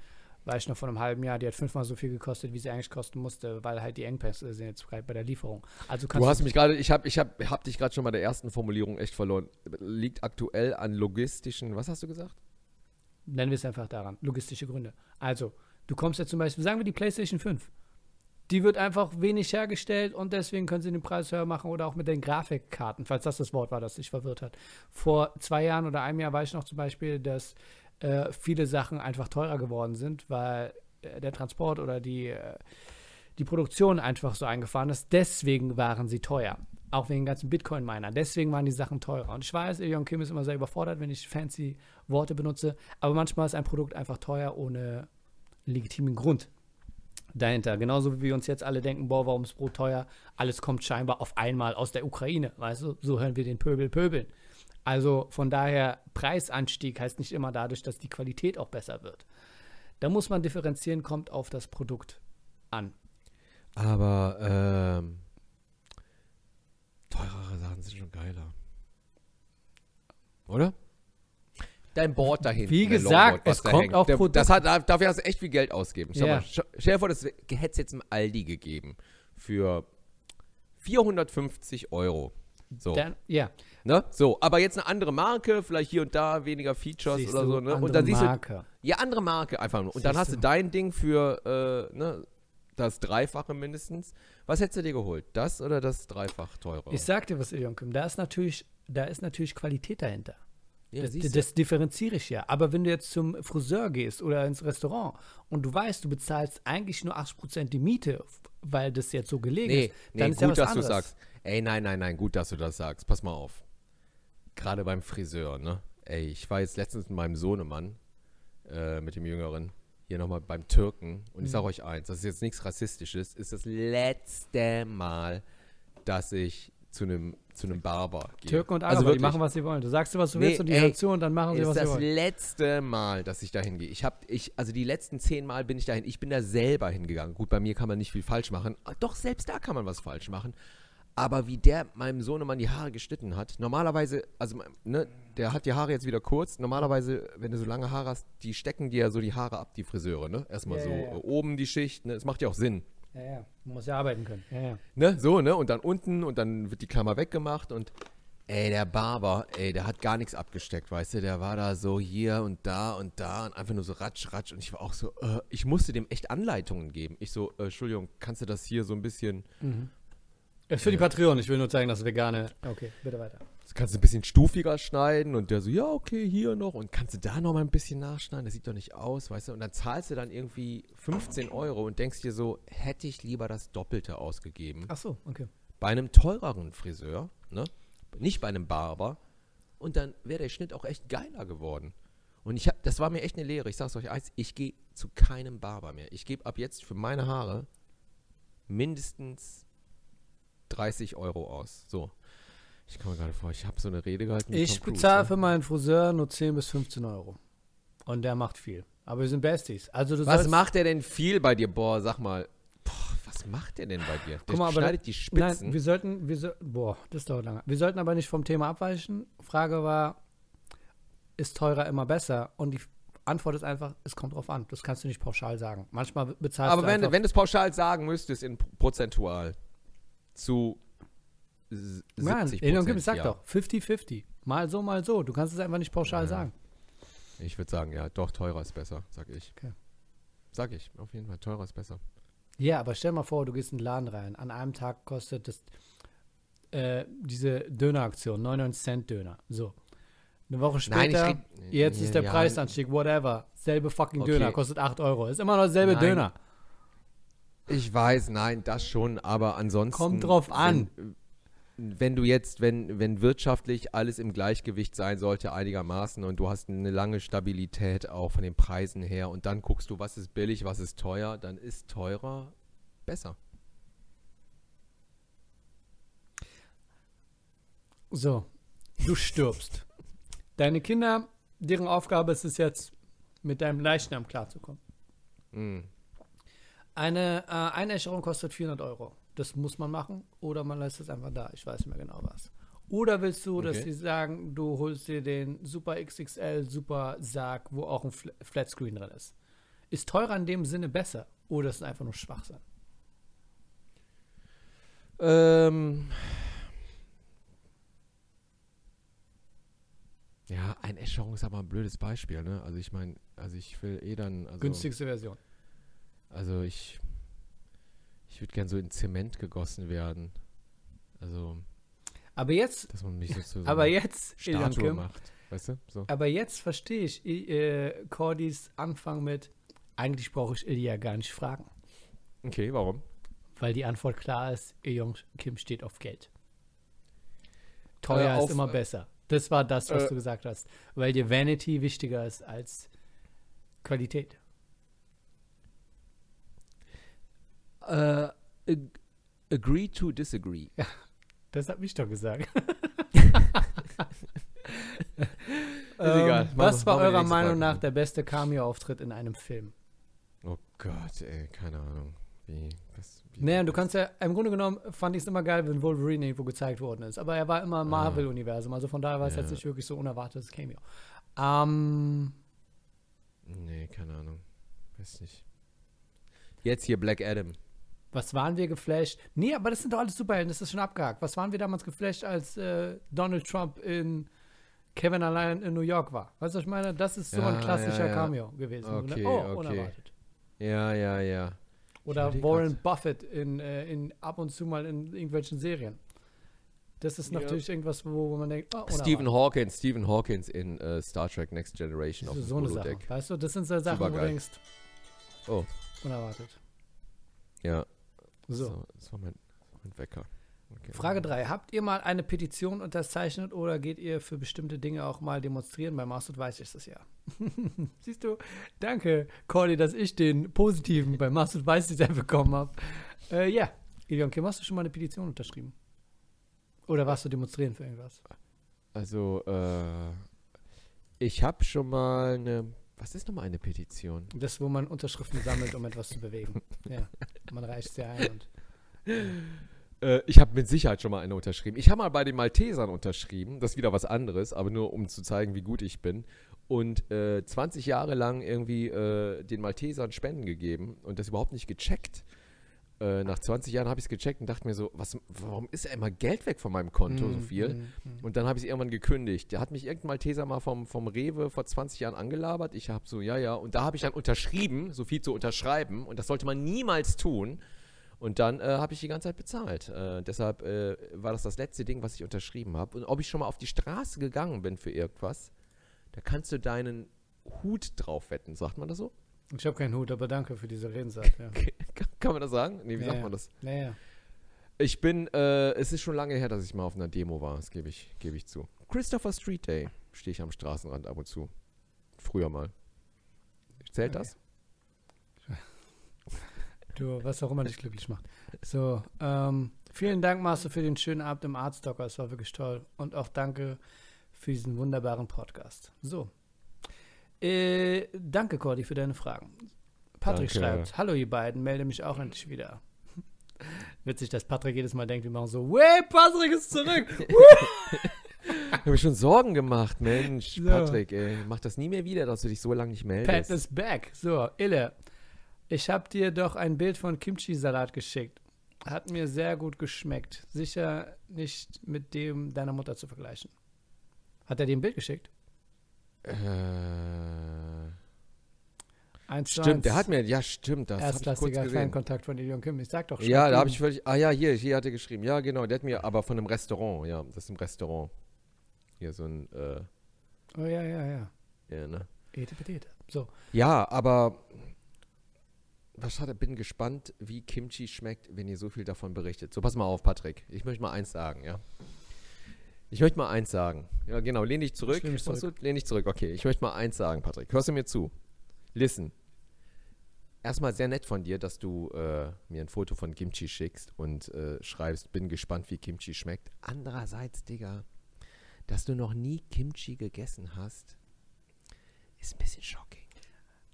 war ich noch vor einem halben Jahr, die hat fünfmal so viel gekostet, wie sie eigentlich kosten musste, weil halt die Engpässe sind jetzt gerade bei der Lieferung. Also kannst Du hast mich gerade, ich habe ich hab, hab dich gerade schon bei der ersten Formulierung echt verloren. Liegt aktuell an logistischen, was hast du gesagt? Nennen wir es einfach daran. Logistische Gründe. Also, du kommst ja zum Beispiel, sagen wir die PlayStation 5. Die wird einfach wenig hergestellt und deswegen können sie den Preis höher machen oder auch mit den Grafikkarten, falls das das Wort war, das dich verwirrt hat. Vor zwei Jahren oder einem Jahr weiß ich noch zum Beispiel, dass äh, viele Sachen einfach teurer geworden sind, weil äh, der Transport oder die, äh, die Produktion einfach so eingefahren ist. Deswegen waren sie teuer. Auch wegen ganzen Bitcoin-Miner. Deswegen waren die Sachen teurer. Und ich weiß, Ilion Kim ist immer sehr überfordert, wenn ich fancy Worte benutze. Aber manchmal ist ein Produkt einfach teuer ohne legitimen Grund dahinter. Genauso wie wir uns jetzt alle denken, boah, warum ist Brot teuer? Alles kommt scheinbar auf einmal aus der Ukraine. Weißt du, so hören wir den Pöbel pöbeln. Also von daher, Preisanstieg heißt nicht immer dadurch, dass die Qualität auch besser wird. Da muss man differenzieren, kommt auf das Produkt an. Aber ähm, teurere Sachen sind schon geiler. Oder? Dein Board da hinten. Wie gesagt, es kommt hängt. auf Der- Produkt- Das hat, dafür hast du echt viel Geld ausgeben. Schau Ja. mal, stell dir vor, das hätte es jetzt im Aldi gegeben. Für 450 Euro. So. Dann, ja, Ne? So, aber jetzt eine andere Marke, vielleicht hier und da weniger Features siehst oder du, so, ne? Und dann siehst Marke. du. Ja, andere Marke einfach nur. Und dann Siehst hast du du. dein Ding für äh, ne, das Dreifache mindestens. Was hättest du dir geholt? Das oder das Dreifach teure? Ich sag dir was, Ilion Kim, da ist natürlich, da ist natürlich Qualität dahinter. Ja, das, du. das differenziere ich ja. Aber wenn du jetzt zum Friseur gehst oder ins Restaurant und du weißt, du bezahlst eigentlich nur 80% die Miete, weil das jetzt so gelegen Nee, ist, nee dann ist ja gut, was dass du anderes. sagst. Ey, nein, nein, nein, gut, dass du das sagst. Pass mal auf. Gerade beim Friseur, ne? Ey, ich war jetzt letztens mit meinem Sohnemann, äh, mit dem Jüngeren, hier nochmal beim Türken. Und ich Mhm. sage euch eins, das ist jetzt nichts Rassistisches, ist das letzte Mal, dass ich zu einem zu einem Barber gehe. Türken und also Araber, die wirklich, machen, was sie wollen. Du sagst dir, was du Nee, willst und die ey, hören zu und dann machen sie, ist was sie das wollen. letzte Mal, dass ich da hingehe. Ich habe, ich, also die letzten zehn Mal bin ich dahin. Ich bin da selber hingegangen. Gut, bei mir kann man nicht viel falsch machen. Doch, selbst da kann man was falsch machen. Aber wie der meinem Sohnemann die Haare geschnitten hat, normalerweise, also, ne, der hat die Haare jetzt wieder kurz. Normalerweise, wenn du so lange Haare hast, die stecken dir ja so die Haare ab, die Friseure, ne? Erstmal Ja, so ja, ja. äh, oben die Schicht, ne? Es macht ja auch Sinn. Ja, ja. Man muss ja arbeiten können. Ja, ja. Ne, so, ne? Und dann unten und dann wird die Klammer weggemacht und ey, der Barber, ey, der hat gar nichts abgesteckt, weißt du? Der war da so hier und da und da und einfach nur so ratsch, ratsch und ich war auch so, äh, ich musste dem echt Anleitungen geben. Ich so, äh, Entschuldigung, kannst du das hier so ein bisschen, Ist für die Patreon, ich will nur zeigen, dass vegane. Okay, bitte weiter. das kannst du ein bisschen stufiger schneiden und der so, ja, okay, hier noch und kannst du da noch mal ein bisschen nachschneiden, das sieht doch nicht aus, weißt du? Und dann zahlst du dann irgendwie 15 Euro und denkst dir so, hätte ich lieber das Doppelte ausgegeben. Ach so, okay. bei einem teureren Friseur, ne? nicht bei einem Barber, und dann wäre der Schnitt auch echt geiler geworden. Und ich hab, das war mir echt eine Lehre. Ich sag's euch eins, ich gehe zu keinem Barber mehr. Ich gebe ab jetzt für meine Haare mindestens 30 Euro aus. So. Ich komme gerade vor, ich habe so eine Rede gehalten. Ich bezahle ne? für meinen Friseur nur 10 bis 15 Euro. Und der macht viel. Aber wir sind Besties. Also du Was macht der denn viel bei dir? Boah, sag mal. Boah, was macht der denn bei dir? Der Guck mal, aber schneidet die Spitzen. Nein, wir sollten, wir so, boah, das dauert lange. Wir sollten aber nicht vom Thema abweichen. Frage war, ist teurer immer besser? Und die Antwort ist einfach, es kommt drauf an. Das kannst du nicht pauschal sagen. Manchmal bezahlst Aber du wenn, einfach, wenn du es pauschal sagen müsstest, in prozentual zu s- 70 Nein, Elon Gibbs sagt ja. doch, 50-50. Mal so, mal so. Du kannst es einfach nicht pauschal Ja. sagen. Ich würde sagen, ja, doch, teurer ist besser, sag ich. Okay. Sag ich, auf jeden Fall, teurer ist besser. Ja, aber stell mal vor, du gehst in den Laden rein. An einem Tag kostet das äh, diese Döneraktion 99 Cent Döner. So. Eine Woche Nein, später, red- jetzt ist der Preisanstieg, whatever. Selbe fucking Okay. Döner, kostet 8 Euro. Ist immer noch derselbe Nein. Döner. Ich weiß, nein, das schon, aber ansonsten. Kommt drauf an. Wenn, wenn du jetzt, wenn, wenn wirtschaftlich alles im Gleichgewicht sein sollte, einigermaßen, und du hast eine lange Stabilität auch von den Preisen her, und dann guckst du, was ist billig, was ist teuer, dann ist teurer besser. So, du stirbst. Deine Kinder, deren Aufgabe ist es jetzt, mit deinem Leichnam klarzukommen. Mm. Eine äh, Einäscherung kostet 400 Euro. Das muss man machen oder man lässt es einfach da. Ich weiß nicht mehr genau was. Oder willst du, dass Okay. sie sagen, du holst dir den Super XXL Super Sarg, wo auch ein Fl Flatscreen drin ist? Ist teurer in dem Sinne besser oder ist es einfach nur Schwachsinn? Ähm. Ja, Einäscherung ist aber ein blödes Beispiel, ne? Also ich meine, also ich will eh dann, also, Günstigste Version. Also ich, ich würde gern so in Zement gegossen werden. Also, Aber jetzt, dass man mich so zu so aber jetzt, Statue macht, weißt du? So. aber jetzt verstehe ich äh, Cordys Anfang mit, eigentlich brauche ich Ilya gar nicht fragen, Okay, warum? weil die Antwort klar ist, Ilian Kim steht auf Geld. Teuer Äh, auf- ist immer besser. Das war das, was äh, du gesagt hast. Weil dir Vanity wichtiger ist als Qualität. Äh, ag- agree to disagree. Das hat mich doch gesagt. egal. Ähm, Machen was wir- war eurer Meinung nach der beste Cameo-Auftritt in einem Film? Oh Gott, ey, keine Ahnung. Wie, was, wie Naja, du kannst ja, im Grunde genommen fand ich es immer geil, wenn Wolverine irgendwo gezeigt worden ist. Aber er war immer im Marvel-Universum, also von daher war es Ja. jetzt nicht wirklich so unerwartetes Cameo. Ähm, Nee, keine Ahnung. Weiß nicht. Jetzt hier Black Adam. Was waren wir geflasht? Nee, aber das sind doch alles Superhelden, das ist schon abgehakt. Was waren wir damals geflasht, als äh, Donald Trump in Kevin allein in New York war? Weißt du, was ich meine? Das ist so Ja, ein klassischer ja, ja. Cameo gewesen. Okay, oh, okay. unerwartet. Ja, ja, ja. Oder Warren grad. Buffett in, äh, in ab und zu mal in irgendwelchen Serien. Das ist Ja. natürlich irgendwas, wo, wo man denkt, oh, Stephen. Hawkins, Stephen Hawkins in äh, Star Trek Next Generation auf so, eine Sache. Weißt du, das sind so Sachen, wo du Supergeil. denkst, Oh, unerwartet. ja. So. So, das war mein, das war mein Wecker. Okay. Frage 3. Habt ihr mal eine Petition unterzeichnet oder geht ihr für bestimmte Dinge auch mal demonstrieren? Bei Mastod weiß ich das ja. Siehst du? Danke, Cordy, dass ich den positiven bei Mastod weiß ich bekommen habe. Äh, ja. Ilion Kim, hast du schon mal eine Petition unterschrieben? Oder warst du demonstrieren für irgendwas? Also, äh, ich habe schon mal eine. Was ist nochmal eine Petition? Das, wo man Unterschriften sammelt, um etwas zu bewegen. Ja. Man reicht sie ein und. Äh, ich habe mit Sicherheit schon mal eine unterschrieben. Ich habe mal bei den Maltesern unterschrieben. Das ist wieder was anderes, aber nur um zu zeigen, wie gut ich bin. Und äh, 20 Jahre lang irgendwie äh, den Maltesern Spenden gegeben und das überhaupt nicht gecheckt. Äh, nach 20 Jahren habe ich es gecheckt und dachte mir so, was, warum ist ja immer Geld weg von meinem Konto so Mm, viel? mm, mm. Und dann habe ich es irgendwann gekündigt. Da hat mich irgendein Malteser mal vom, vom Rewe vor 20 Jahren angelabert. Ich habe so, ja, ja. Und da habe ich dann unterschrieben, so viel zu unterschreiben. Und das sollte man niemals tun. Und dann äh, habe ich die ganze Zeit bezahlt. Äh, deshalb äh, war das das letzte Ding, was ich unterschrieben habe. Und ob ich schon mal auf die Straße gegangen bin für irgendwas, da kannst du deinen Hut drauf wetten. Sagt man das so? Ich habe keinen Hut, aber danke für diese Redensart. Ja. Kann- man das sagen? Nee, wie Ja, sagt man das? Naja. Ich bin, äh, es ist schon lange her, dass ich mal auf einer Demo war, das gebe ich, gebe ich zu. Christopher Street Day stehe ich am Straßenrand ab und zu. Früher mal. Zählt Okay. das? Du, was auch immer dich glücklich macht. So, ähm, vielen Dank, Marcel, für den schönen Abend im Artstocker. Es war wirklich toll. Und auch danke für diesen wunderbaren Podcast. So. Äh, danke, Cordy, für deine Fragen. Patrick Danke. schreibt: Hallo, ihr beiden, melde mich auch endlich wieder. Witzig, dass Patrick jedes Mal denkt, wir machen so: Wey, Patrick ist zurück! Ich habe mir schon Sorgen gemacht, Mensch, So. Patrick, ey. Mach das nie mehr wieder, dass du dich so lange nicht Pat meldest. is back. So, Ille, ich habe dir doch ein Bild von Kimchi-Salat geschickt. Hat mir sehr gut geschmeckt. Sicher nicht mit dem deiner Mutter zu vergleichen. Hat er dir ein Bild geschickt? Äh, Eins stimmt, eins. der hat mir, ja, stimmt, das Erstklassiger. Fankontakt von Ilion Kim. Ich sag doch schon. Ja, da habe ich völlig, ah ja, hier, hier hat er geschrieben. Ja, genau, der hat mir, aber von einem Restaurant, ja, das ist ein Restaurant. Hier so ein, äh, Oh ja, ja, ja. ja, ne. Ete Petete. So. Ja, aber was hat er? Bin gespannt, wie Kimchi schmeckt, wenn ihr so viel davon berichtet. So, pass mal auf, Patrick. Ich möchte mal eins sagen, ja. Ich möchte mal eins sagen. Ja, genau, lehn dich zurück. Ich zurück. Du? Lehn dich zurück. Okay, ich möchte mal eins sagen, Patrick. Hörst du mir zu? Listen. Erstmal sehr nett von dir, dass du äh, mir ein Foto von Kimchi schickst und äh, schreibst, bin gespannt, wie Kimchi schmeckt. Andererseits, Digga, dass du noch nie Kimchi gegessen hast, ist ein bisschen shocking.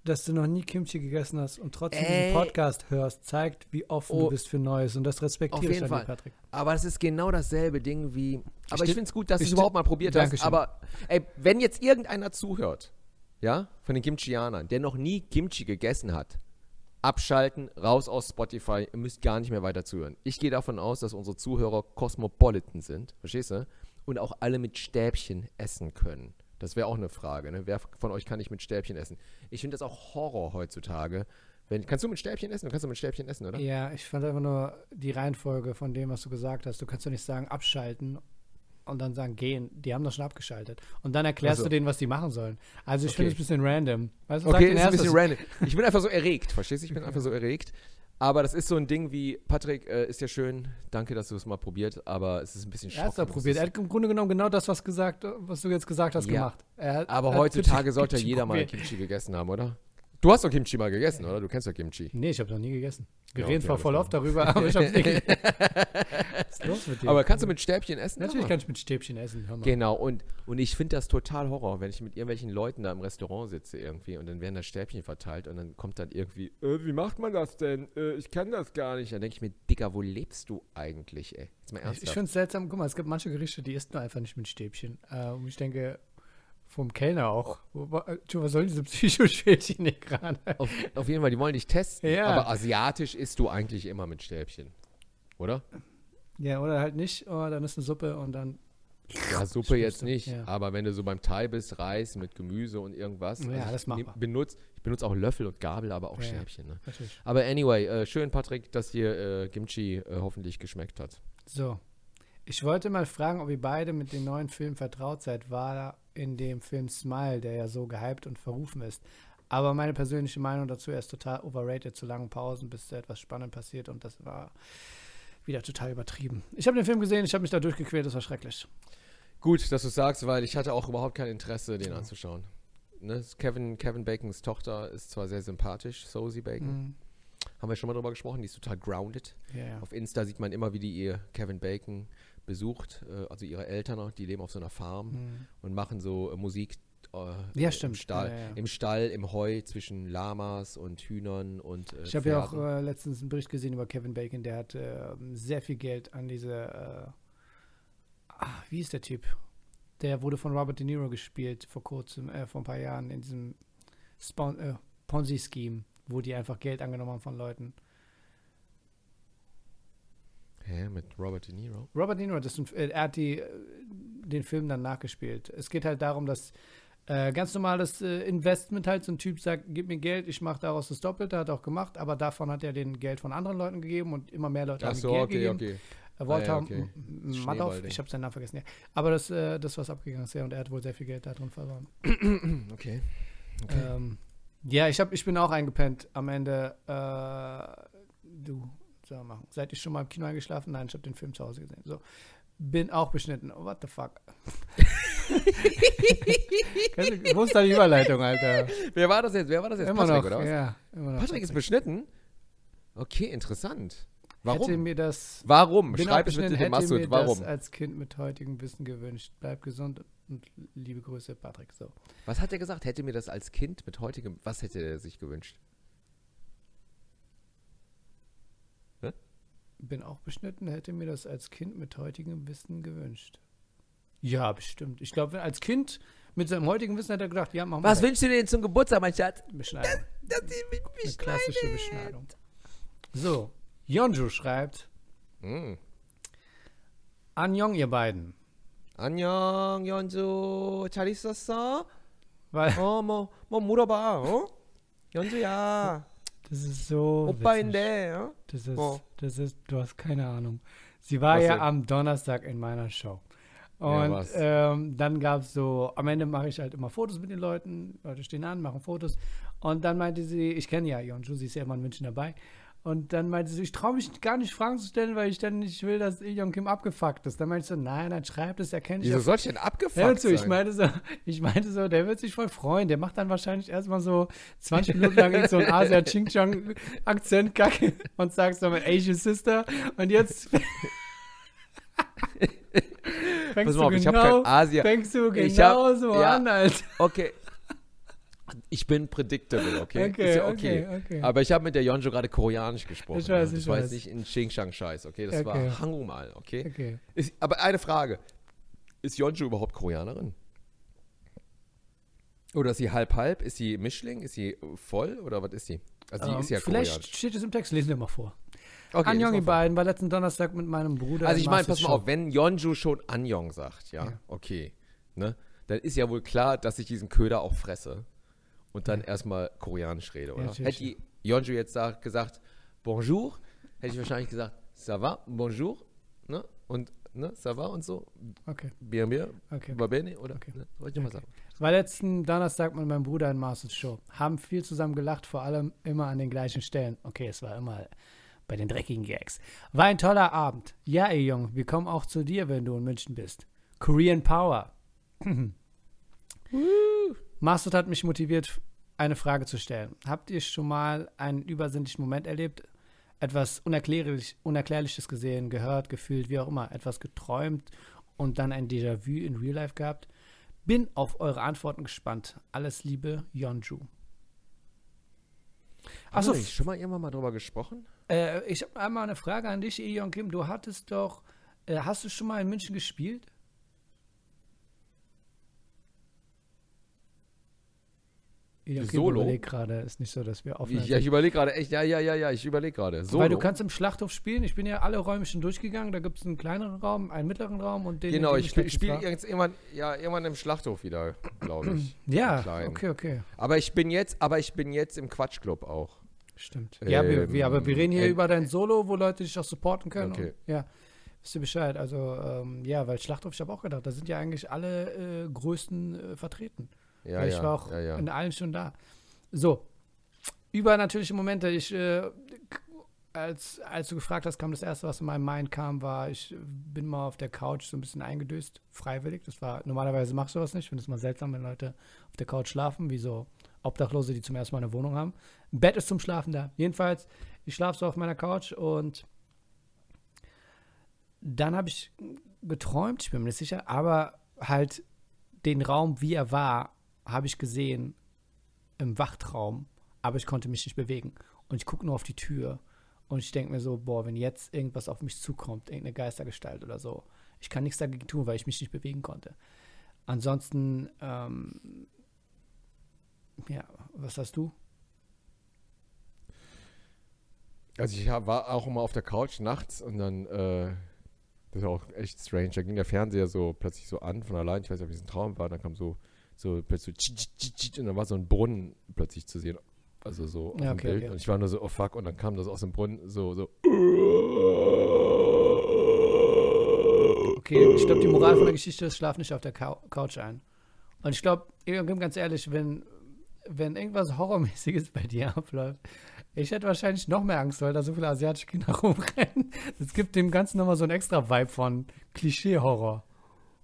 Dass du noch nie Kimchi gegessen hast und trotzdem Ey. diesen Podcast hörst, zeigt, wie offen Oh. du bist für Neues. Und das respektiere Auf ich jeden an dir, Fall. Patrick. Aber das ist genau dasselbe Ding wie. Aber ich Stimmt. finde es gut, dass du Ich es überhaupt mal probiert hast. Dankeschön. Aber ey, wenn jetzt irgendeiner zuhört, ja, von den Kimchianern, der noch nie Kimchi gegessen hat, abschalten, raus aus Spotify, ihr müsst gar nicht mehr weiter zuhören. Ich gehe davon aus, dass unsere Zuhörer Cosmopolitan sind, verstehst du? Und auch alle mit Stäbchen essen können. Das wäre auch eine Frage, ne? Wer von euch kann nicht mit Stäbchen essen? Ich finde das auch Horror heutzutage. Wenn, kannst du mit Stäbchen essen? Du kannst doch mit Stäbchen essen, oder? Ja, ich fand einfach nur die Reihenfolge von dem, was du gesagt hast. Du kannst doch nicht sagen, abschalten und dann sagen, gehen. Die haben doch schon abgeschaltet. Und dann erklärst Ach so. du denen, was die machen sollen. Also ich Okay. finde es ein bisschen random. Weißt du, Okay, ist ein bisschen random. Ich bin einfach so erregt, verstehst du? Ich bin einfach so erregt. Aber das ist so ein Ding wie, Patrick, äh, ist ja schön, danke, dass du es mal probiert, aber es ist ein bisschen Er hat es probiert. Er hat im Grunde genommen genau das, was, gesagt, was du jetzt gesagt hast, Ja. gemacht. Er aber er heutzutage sollte Kimchi jeder mal probiert. Kimchi gegessen haben, oder? Du hast doch Kimchi mal gegessen, oder? Du kennst doch Kimchi. Nee, ich habe noch nie gegessen. Wir Ja, reden zwar voll oft darüber, aber ich habe nicht gegessen. Was ist los mit dir? Aber kannst du mit Stäbchen essen? Natürlich kann ich mit Stäbchen essen. Genau, und, und ich finde das total Horror, wenn ich mit irgendwelchen Leuten da im Restaurant sitze irgendwie und dann werden da Stäbchen verteilt und dann kommt dann irgendwie, äh, wie macht man das denn? Äh, ich kann das gar nicht. Dann denke ich mir, Dicker, wo lebst du eigentlich, ey? Jetzt mal Ich, ernsthaft. ich finde es seltsam. Guck mal, es gibt manche Gerichte, die isst man einfach nicht mit Stäbchen. Äh, und ich denke, vom Kellner auch. Äh, Was sollen diese Psychoschwächen hier gerade? Auf, auf jeden Fall, die wollen dich testen. Ja. Aber asiatisch isst du eigentlich immer mit Stäbchen. Oder? Ja, oder halt nicht. Oh, dann ist eine Suppe und dann. Ja, Suppe jetzt nicht. ja. Aber wenn du so beim Thai bist, Reis mit Gemüse und irgendwas. Ja, ich das nehm- machbar. benutz, Ich benutze auch Löffel und Gabel, aber auch Ja. Stäbchen. Ne? Aber anyway, äh, schön, Patrick, dass dir äh, Kimchi äh, hoffentlich geschmeckt hat. So. Ich wollte mal fragen, ob ihr beide mit dem neuen Film vertraut seid. War in dem Film Smile, der ja so gehypt und verrufen ist. Aber meine persönliche Meinung dazu, er ist total overrated, zu langen Pausen, bis da etwas Spannendes passiert und das war wieder total übertrieben. Ich habe den Film gesehen, ich habe mich da durchgequält, das war schrecklich. Gut, dass du sagst, weil ich hatte auch überhaupt kein Interesse, den anzuschauen. Ne? Kevin, Kevin Bacons Tochter ist zwar sehr sympathisch, Sosie Bacon. Mhm. Haben wir schon mal drüber gesprochen, die ist total grounded. Ja. Auf Insta sieht man immer, wie die ihr Kevin Bacon besucht, äh, also ihre Eltern die leben auf so einer Farm Mhm. und machen so äh, Musik äh, Ja, im stimmt. Stall, Ja, ja, im Stall, im Heu zwischen Lamas und Hühnern und äh, Ich habe ja auch äh, letztens einen Bericht gesehen über Kevin Bacon, der hat äh, sehr viel Geld an diese, äh, ah, wie ist der Typ? Der wurde von Robert De Niro gespielt vor kurzem, äh, vor ein paar Jahren in diesem äh, Ponzi-Scheme, wo die einfach Geld angenommen haben von Leuten. Hä, mit Robert De Niro? Robert De Niro, das ein, äh, er hat die, äh, den Film dann nachgespielt. Es geht halt darum, dass äh, ganz normales äh, Investment halt so ein Typ sagt, gib mir Geld, ich mache daraus das Doppelte, hat er auch gemacht, aber davon hat er den Geld von anderen Leuten gegeben und immer mehr Leute Ach haben so, Geld okay, gegeben. okay. Äh, Walter Ah, ja, okay. Madoff, ich habe seinen Namen vergessen, ja. Aber das, äh, das was abgegangen ist, ja, und er hat wohl sehr viel Geld da drin verloren. Okay. Ähm, ja, ich, hab, ich bin auch eingepennt am Ende. Äh, du, so machen. Seid ihr schon mal im Kino eingeschlafen? Nein, ich habe den Film zu Hause gesehen. So. Bin auch beschnitten. Oh, what the fuck? Wo ist da die Überleitung, Alter? Wer war das jetzt? Wer war das jetzt? immer Patrick, noch, oder was? ja. Immer noch Patrick ist beschnitten? Okay, interessant. Hätte Warum? mir das, Warum? Schreib es beschnitten, dem hätte mir Massoud. Warum? das als Kind mit heutigem Wissen gewünscht. Bleib gesund und liebe Grüße, Patrick. So. Was hat er gesagt? Hätte mir das als Kind mit heutigem. Was hätte er sich gewünscht? Bin auch beschnitten, hätte mir das als Kind mit heutigem Wissen gewünscht. Ja, bestimmt. Ich glaube, als Kind mit seinem heutigen Wissen hätte er gedacht, ja, machen wir Was das. wünschst du dir zum Geburtstag, mein Schatz? Beschneidung. Dass sie mich Eine klassische Beschneidung. So, Yonju schreibt, Mm. Anjong, ihr beiden. 안녕, 연주. 잘 있었어? Weil 어, 뭐, 뭐 물어봐, 어? 연주야. das ist so. witzig. 오빠인데, 어? Das ist, Oh. das ist, du hast keine Ahnung. Sie war Was ja denn? am Donnerstag in meiner Show. Ja, Und was? ähm, dann gab es so, am Ende mache ich halt immer Fotos mit den Leuten, Leute stehen an, machen Fotos. Und dann meinte sie, ich kenne ja Yonju, sie ist ja immer in München dabei. Und dann meinte sie, ich traue mich gar nicht Fragen zu stellen, weil ich dann nicht will, dass Ion Kim abgefuckt ist. Dann meinte ich so, nein, dann schreibt es, er kennt dich Wieso soll ich denn abgefuckt zu, ich sein? meinte so, ich meinte so, der wird sich voll freuen. Der macht dann wahrscheinlich erstmal so 20 Minuten lang so einen Asia Ching Chong Akzent kacke und sagt so mit Asian Sister. Und jetzt fängst Pass du mal auf, ich habe genau, kein Asia. fängst du Ich hab- genau so ja. an, Alter. Okay. Ich bin predictable, okay? Okay, Ist ja okay, okay. Aber ich habe mit der Jonjo gerade Koreanisch gesprochen. Ich weiß, ja. ich war weiß. jetzt nicht in Xing Shang Scheiß, okay? Das Okay. war Hangumal, okay? Okay. Ist, aber eine Frage. Ist Jonjo überhaupt Koreanerin? Oder ist sie halb-halb? Ist sie Mischling? Ist sie voll? Oder was ist sie? Also die Ähm, ist ja vielleicht koreanisch. steht es im Text, lesen wir mal vor. Okay, Anjong, vor. beiden, war letzten Donnerstag mit meinem Bruder. Also ich meine, pass mal auf, wenn Yeonju schon Anjong sagt, ja, Ja. okay, ne, dann ist ja wohl klar, dass ich diesen Köder auch fresse und dann erstmal koreanisch rede, oder? natürlich, Hätte die Yeonju jetzt da gesagt, bonjour, hätte ich wahrscheinlich gesagt, ça va, bonjour, ne, und, ne, ça va und so, Okay, bien, bien, okay. va bene, oder, Okay. ne, wollte ich mal Okay. sagen. War letzten Donnerstag mit meinem Bruder in Masters Show. Haben viel zusammen gelacht, vor allem immer an den gleichen Stellen. Okay, es war immer bei den dreckigen Gags. War ein toller Abend. Ja, ey Jung, wir kommen auch zu dir, wenn du in München bist. Korean Power. Masud hat mich motiviert, eine Frage zu stellen. Habt ihr schon mal einen übersinnlichen Moment erlebt? Etwas Unerklärlich, Unerklärliches gesehen, gehört, gefühlt, wie auch immer, etwas geträumt und dann ein Déjà-vu in Real Life gehabt? Bin auf eure Antworten gespannt. Alles Liebe, Yonju. Achso, Achso, ich schon mal irgendwann mal drüber gesprochen? äh, ich habe einmal eine Frage an dich, Ion Kim. Du hattest doch, äh, hast du schon mal in München gespielt? Ion Kim Solo? überlegt gerade, ist nicht so, dass wir offen Ich, ja, ich überlege gerade, echt, ja, ja, ja, ja, ich überlege gerade. Weil du kannst im Schlachthof spielen. Ich bin ja alle Räume schon durchgegangen. Da gibt es einen kleineren Raum, einen mittleren Raum und den. Genau, ich spiele irgendwann, ja, irgendwann im Schlachthof wieder, glaube ich. Ja, okay, okay. Aber ich bin jetzt, aber ich bin jetzt im Quatschclub auch. Stimmt. ja, wir, wir, aber wir reden hier ähm, über dein Solo, wo Leute dich auch supporten können. Okay. Und, ja. Wisst ihr Bescheid? Also, ähm, ja, weil Schlachthof, ich habe auch gedacht, da sind ja eigentlich alle äh, Größten äh, vertreten. Ja, Weil ja, ich war auch ja, in allen schon da. So, übernatürliche Momente. Ich, äh, als, als du gefragt hast, kam das erste, was in meinem Mind kam, war, ich bin mal auf der Couch so ein bisschen eingedöst, freiwillig. Das war, normalerweise machst du das nicht. Ich finde es mal seltsam, wenn Leute auf der Couch schlafen, wie so Obdachlose, die zum ersten Mal eine Wohnung haben. Ein Bett ist zum Schlafen da. Jedenfalls, ich schlafe so auf meiner Couch und dann habe ich geträumt, ich bin mir nicht sicher, aber halt den Raum, wie er war, habe ich gesehen im Wachtraum, aber ich konnte mich nicht bewegen. Und ich gucke nur auf die Tür und ich denke mir so, boah, wenn jetzt irgendwas auf mich zukommt, irgendeine Geistergestalt oder so, ich kann nichts dagegen tun, weil ich mich nicht bewegen konnte. Ansonsten, ähm, ja, was hast du? Also ich war auch immer auf der Couch nachts und dann, äh, das war auch echt strange, da ging der Fernseher so plötzlich so an von allein, ich weiß nicht, ob es ein Traum war, dann kam so, so plötzlich und dann war so ein Brunnen plötzlich zu sehen, also so auf Ja, dem okay, Bild okay. und ich war nur so, oh fuck, und dann kam das aus dem Brunnen so, so, Okay, ich glaube, die Moral von der Geschichte ist, schlaf nicht auf der Cou Couch ein. Und ich glaube, ganz ehrlich, wenn, wenn irgendwas Horrormäßiges bei dir abläuft, ich hätte wahrscheinlich noch mehr Angst, weil da so viele asiatische Kinder rumrennen. Das gibt dem Ganzen nochmal so einen extra Vibe von Klischee-Horror.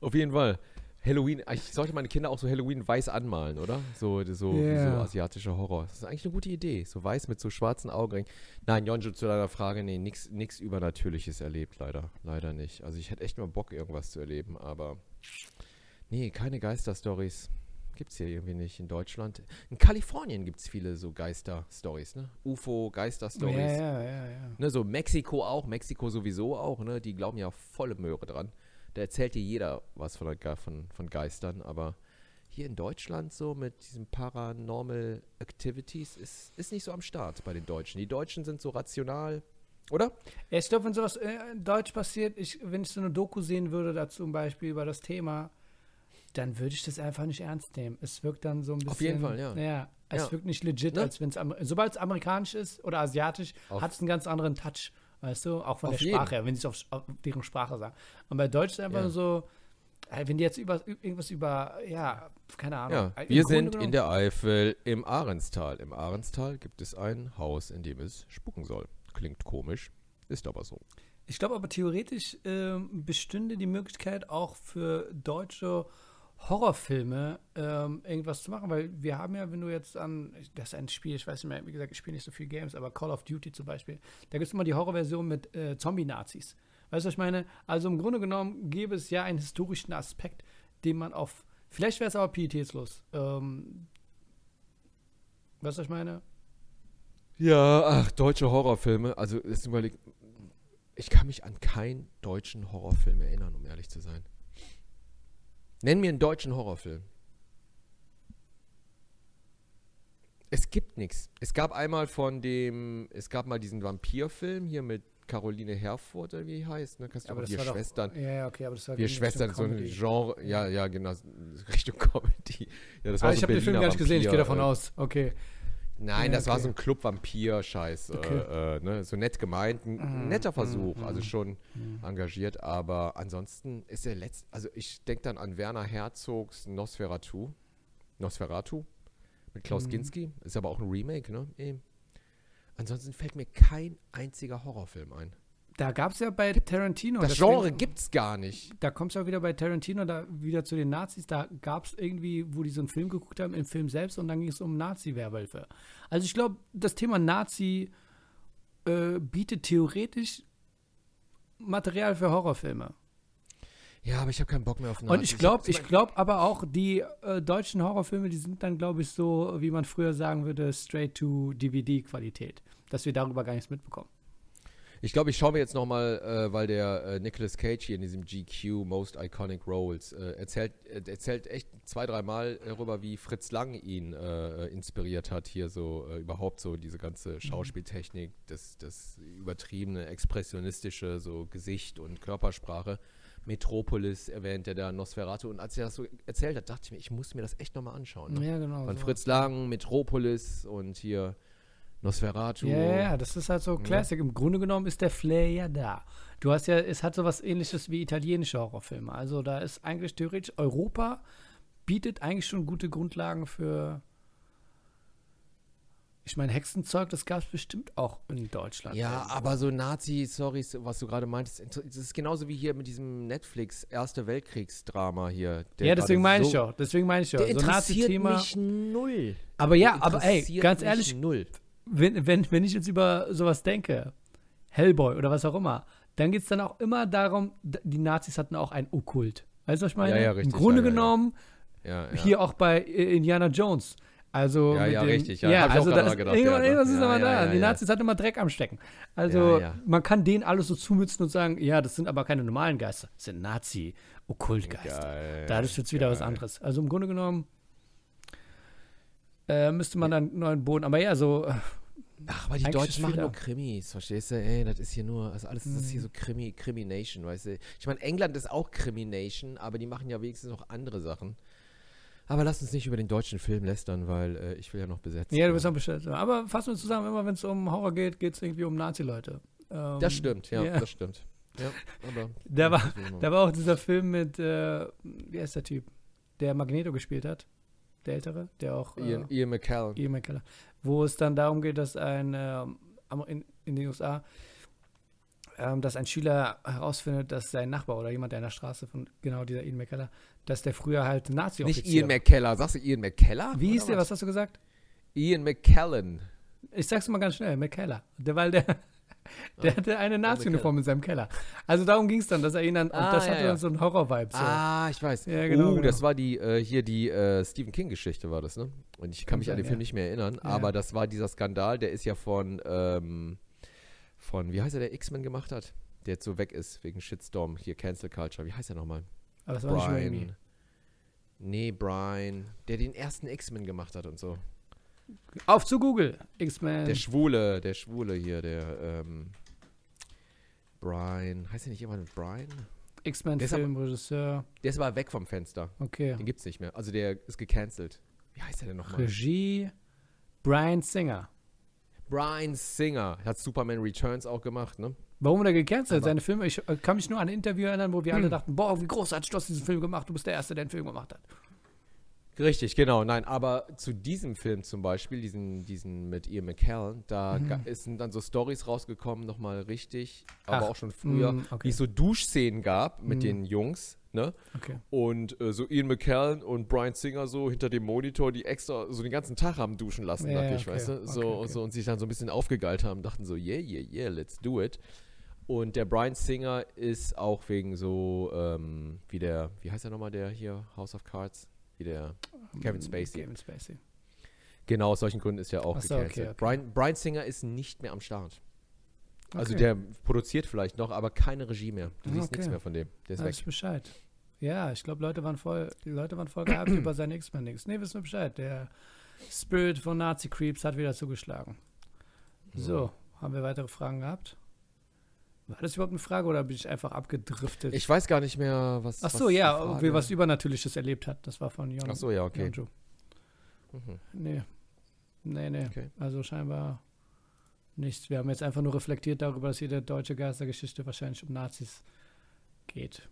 Auf jeden Fall. Halloween, ich sollte meine Kinder auch so Halloween weiß anmalen, oder? So, so, Ja. so asiatischer Horror. Das ist eigentlich eine gute Idee. So weiß mit so schwarzen Augenringen. Nein, Jonjo, zu deiner Frage, nee, nichts Übernatürliches erlebt, leider. Leider nicht. Also ich hätte echt mal Bock, irgendwas zu erleben, aber nee, keine Geisterstories. Gibt es hier irgendwie nicht in Deutschland. In Kalifornien gibt es viele so Geister-Stories, ne? UFO-Geister-Stories. Ja, ja, ja, ja. Ne, so Mexiko auch, Mexiko sowieso auch, ne? Die glauben ja volle Möhre dran. Da erzählt dir jeder was von, der, von, von Geistern, aber hier in Deutschland so mit diesen Paranormal Activities ist, ist nicht so am Start bei den Deutschen. Die Deutschen sind so rational, oder? Ich glaube, wenn sowas äh, in Deutsch passiert, ich, wenn ich so eine Doku sehen würde, da zum Beispiel über das Thema, dann würde ich das einfach nicht ernst nehmen. Es wirkt dann so ein bisschen. Auf jeden Fall, ja. Ja, es Ja. wirkt nicht legit, Ne? als wenn es, sobald es amerikanisch ist oder asiatisch, hat es einen ganz anderen Touch. Weißt du, auch von Auf der jeden. Sprache her, wenn sie es auf, auf deren Sprache sagen. Und bei Deutsch ist einfach Ja. so, äh, wenn die jetzt über, irgendwas über, ja, keine Ahnung. Ja, Äh, wir sind genommen- in der Eifel im Ahrenstal. Im Ahrenstal gibt es ein Haus, in dem es spuken soll. Klingt komisch, ist aber so. Ich glaube aber theoretisch ähm, bestünde die Möglichkeit auch für deutsche Horrorfilme ähm, irgendwas zu machen, weil wir haben ja, wenn du jetzt an, das ist ein Spiel, ich weiß nicht mehr, wie gesagt, ich spiele nicht so viel Games, aber Call of Duty zum Beispiel, da gibt es immer die Horrorversion mit äh, Zombie-Nazis. Weißt du, was ich meine? Also im Grunde genommen gäbe es ja einen historischen Aspekt, den man auf, vielleicht wäre es aber pietätslos. Ähm, weißt du, was ich meine? Ja, ach, deutsche Horrorfilme. Also, überlegt, ich kann mich an keinen deutschen Horrorfilm erinnern, um ehrlich zu sein. Nenn mir einen deutschen Horrorfilm. Es gibt nichts. Es gab einmal von dem, es gab mal diesen Vampirfilm hier mit Caroline Herfurth, oder wie heißt, ne? Kannst du auch das wir war doch- Schwestern. Ja, ja, okay, aber das war Wir Schwestern, so ein. Genre, ja, ja, genau, Richtung Comedy. Ja, das Ah, war ich so habe den Film gar nicht gesehen, ich gehe davon äh, aus. Okay. Nein, Ja, das war okay. so ein Club-Vampir-Scheiß. Okay. Äh, äh, ne? So nett gemeint, ein Mhm, netter Versuch, mhm, also mhm. schon Mhm. engagiert, aber ansonsten ist der letzte, also ich denke dann an Werner Herzogs Nosferatu. Nosferatu mit Klaus Mhm. Kinski, ist aber auch ein Remake, ne? Eben. Ansonsten fällt mir kein einziger Horrorfilm ein. Da gab es ja bei Tarantino. Das deswegen- Genre gibt's gar nicht. Da kommst du ja wieder bei Tarantino, da wieder zu den Nazis. Da gab es irgendwie, wo die so einen Film geguckt haben, im Film selbst, und dann ging es um Nazi-Werwölfe. Also ich glaube, das Thema Nazi äh, bietet theoretisch Material für Horrorfilme. Ja, aber ich habe keinen Bock mehr auf Und Nazis. ich glaube, ich glaube aber auch, die äh, deutschen Horrorfilme, die sind dann, glaube ich, so, wie man früher sagen würde, straight-to-DVD-Qualität. Dass wir darüber gar nichts mitbekommen. Ich glaube, ich schaue mir jetzt nochmal, äh, weil der äh, Nicolas Cage hier in diesem GQ Most Iconic Roles äh, erzählt, äh, erzählt echt zwei, dreimal darüber, wie Fritz Lang ihn äh, inspiriert hat, hier so äh, überhaupt so diese ganze Schauspieltechnik, das, das übertriebene, expressionistische so Gesicht und Körpersprache. Metropolis erwähnt er da, Nosferatu. Und als er das so erzählt hat, dachte ich mir, ich muss mir das echt nochmal anschauen. Ne? Ja, genau. Von so. Fritz Lang, Metropolis und hier Nosferatu. Ja, ja, ja, das ist halt so Classic. Im Grunde genommen ist der Flair ja da. Du hast ja, es hat so was ähnliches wie italienische Horrorfilme. Also da ist eigentlich theoretisch, Europa bietet eigentlich schon gute Grundlagen für. Ich meine, Hexenzeug, das gab es bestimmt auch in Deutschland. Ja, aber so Nazi-Stories, was du gerade meintest, das ist genauso wie hier mit diesem Netflix Erste Weltkriegsdrama hier. ja, deswegen meine ich so- ja. Deswegen meine ich ja. Der So Nazi-Thema. mich null. Aber ja, aber ey, ganz ehrlich, Null. Wenn, wenn, wenn ich jetzt über sowas denke, Hellboy oder was auch immer, dann geht es dann auch immer darum, die Nazis hatten auch einen Okkult. Weißt du, was ich meine? Ja, ja, richtig, Im Grunde ja, genommen, hier auch bei äh, Indiana Jones. Also Ja, mit ja, dem, richtig, ja. Ja, also das, mal gedacht, irgendwas, ist aber da. die. Nazis hatten immer Dreck am Stecken. Also man kann denen alles so zumützen und sagen, ja, das sind aber keine normalen Geister, das sind Nazi-Okkultgeister. Da ist jetzt wieder was anderes. Also im Grunde genommen äh, müsste man dann einen neuen Boden. Aber ja, so äh, Ach, aber die Deutschen machen nur Krimis, verstehst du? Ey, das ist hier nur, also alles das ist Mhm. hier so Krimi, Crimination, weißt du? Ich meine, England ist auch Crimination, aber die machen ja wenigstens noch andere Sachen. Aber lass uns nicht über den deutschen Film lästern, weil äh, ich will ja noch besetzen. Ja, du bist auch bestellt. Aber fassen wir zusammen, immer wenn es um Horror geht, geht es irgendwie um Nazi-Leute. Ähm, Das stimmt, ja, ja. das stimmt. Ja, aber. Da war- noch. Da war auch dieser Film mit, äh, wie heißt der Typ, der Magneto gespielt hat. Der Ältere, der auch. Äh, Ian, Ian McKellen. Ian McKellen. Wo es dann darum geht, dass ein, ähm, in, in den USA, ähm, dass ein Schüler herausfindet, dass sein Nachbar oder jemand der in der Straße von genau dieser Ian McKellen, dass der früher halt nazi Nicht Ian McKellar. Sagst du Ian McKellar? Wie hieß der, was hast du gesagt? Ian McKellen. Ich sag's mal ganz schnell, McKellar. Der, weil der, der hatte eine Nazi-Uniform in seinem Keller. Also darum ging es dann, dass er ihn dann, und Ah, das ja, hatte ja. dann so einen Horror-Vibe. So. Ah, ich weiß. Ja, genau, Oh, genau. das war die, äh, hier die äh, Stephen King-Geschichte war das, ne? Und ich kann Kann mich an sein, den Film nicht mehr erinnern, aber das war dieser Skandal, der ist ja von, ähm, von, wie heißt er, der X-Men gemacht hat? Der jetzt so weg ist wegen Shitstorm, hier Cancel Culture. Wie heißt er nochmal? Aber das war nicht Raimi. Brian. Nee, Brian. Der den ersten X-Men gemacht hat und so. Auf zu Google. X-Men. Der Schwule, der Schwule hier, der, ähm, Brian. Heißt der nicht jemand mit Brian? X-Men der ist aber- Film, Regisseur. Der ist aber weg vom Fenster. Okay. Den gibt's nicht mehr. Also der ist gecancelt. Wie heißt der denn nochmal? Regie Brian Singer. Brian Singer hat Superman Returns auch gemacht, ne? Warum wurde er gecancelt? Seine Filme, ich äh, kann mich nur an ein Interview erinnern, wo wir alle Hm. dachten, boah, wie großartig, du hast diesen Film gemacht, du bist der Erste, der einen Film gemacht hat. Richtig, genau. Nein, aber zu diesem Film zum Beispiel, diesen, diesen mit Ian McKellen, da Mhm. sind dann so Stories rausgekommen, nochmal richtig, aber Ach, auch schon früher, mm, wie okay. es so Duschszenen gab mit Mm. den Jungs, ne? Okay. Und äh, so Ian McKellen und Brian Singer so hinter dem Monitor, die extra so den ganzen Tag haben duschen lassen, Ja, dachte ich, okay, weißt du? So, okay, okay. so und sich dann so ein bisschen aufgegeilt haben, dachten so, yeah, yeah, yeah, let's do it. Und der Brian Singer ist auch wegen so, ähm, wie der, wie heißt er nochmal, der hier, House of Cards? Wie der, Kevin Spacey. Kevin Spacey. genau aus solchen Gründen ist er auch so, gecancelt. okay, okay. Brian, Brian Singer ist nicht mehr am Start. Also Okay. der produziert vielleicht noch, aber keine Regie mehr. Du siehst nichts mehr von dem. Der ist Weiß weg. ich Bescheid. Ja, ich glaube, Leute waren voll, die Leute waren voll gehypt über seine X-Men-Dings. Nee, wissen wir Bescheid. Der Spirit von Nazi Creeps hat wieder zugeschlagen. So, haben wir weitere Fragen gehabt? War das überhaupt eine Frage oder bin ich einfach abgedriftet? Ich weiß gar nicht mehr, was. Ach was so, die ja, ob wir was Übernatürliches erlebt hat. Das war von Jon. Ach so, ja, okay. Mhm. Nee. Nee, nee. Okay. Also scheinbar nichts. Wir haben jetzt einfach nur reflektiert darüber, dass jede deutsche Geistergeschichte wahrscheinlich um Nazis geht.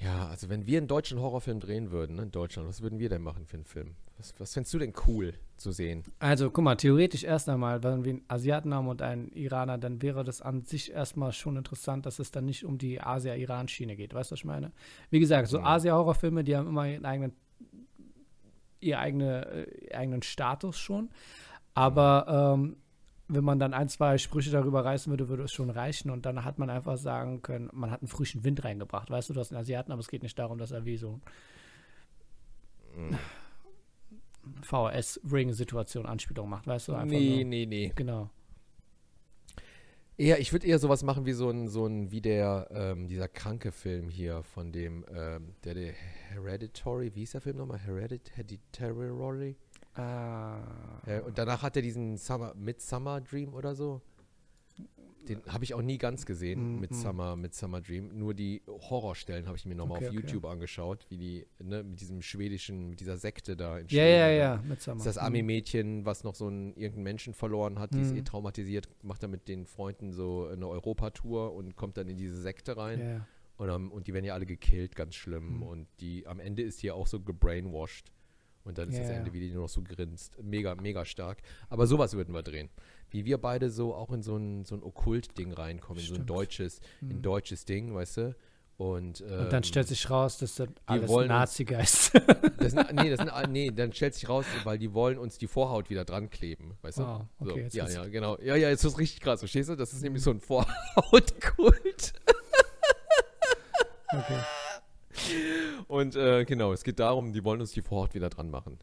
Ja, also wenn wir einen deutschen Horrorfilm drehen würden, ne, in Deutschland, was würden wir denn machen für einen Film? Was, was fändest du denn cool zu sehen? Also, guck mal, theoretisch erst einmal, wenn wir einen Asiaten haben und einen Iraner, dann wäre das an sich erstmal schon interessant, dass es dann nicht um die Asia-Iran-Schiene geht. Weißt du, was ich meine? Wie gesagt, so Mhm. Asia-Horrorfilme, die haben immer ihren eigenen, ihr eigene, äh, ihren eigenen Status schon. Aber ähm, wenn man dann ein, zwei Sprüche darüber reißen würde, würde es schon reichen. Und dann hat man einfach sagen können, man hat einen frischen Wind reingebracht. Weißt du, du hast einen Asiaten, aber es geht nicht darum, dass er wie so. VHS-Ring-Situation Anspielung macht. Weißt du, einfach Nee, nur. nee, nee. Genau. Eher, ich würde eher sowas machen wie so ein, so ein, wie der, ähm, dieser kranke Film hier von dem, ähm, der, der Hereditary, wie hieß der Film nochmal? Heredit Hereditary? Ah. Äh, und danach hat er diesen Summer, Midsummer Dream oder so. Den habe ich auch nie ganz gesehen Mm, mit, mm. Summer, mit Summer Dream. Nur die Horrorstellen habe ich mir nochmal Okay, auf okay. YouTube angeschaut, wie die, ne, mit diesem schwedischen, mit dieser Sekte da in Ja, Schweden, ja, ne? ja, mit Summer. Das ist das Mhm. Ami-Mädchen, was noch so einen irgendeinen Menschen verloren hat, die ist Mhm. eh traumatisiert, macht dann mit den Freunden so eine Europatour und kommt dann in diese Sekte rein. Ja, ja. Und, ähm, und die werden ja alle gekillt, ganz schlimm. Mhm. Und die am Ende ist die ja auch so gebrainwashed. Und dann ist Ja, das. Ende, wie die nur noch so grinst. Mega, mega stark. Aber sowas würden wir drehen. Wie wir beide so auch in so ein, so ein Okkult-Ding reinkommen, in so ein Stimmt. deutsches, ein Mhm. deutsches deutsches Ding, weißt du? Und, ähm, Und dann stellt sich raus, dass das alles Nazi-Geist. das sind, nee, das nee, dann stellt sich raus, weil die wollen uns die Vorhaut wieder dran kleben, weißt du? Oh, okay, so, jetzt ja, ja, genau. Ja, ja, jetzt ist es richtig krass, verstehst du? Das ist nämlich so ein Vorhautkult. okay. Und äh, genau, es geht darum, die wollen uns die Vorhaut wieder dran machen.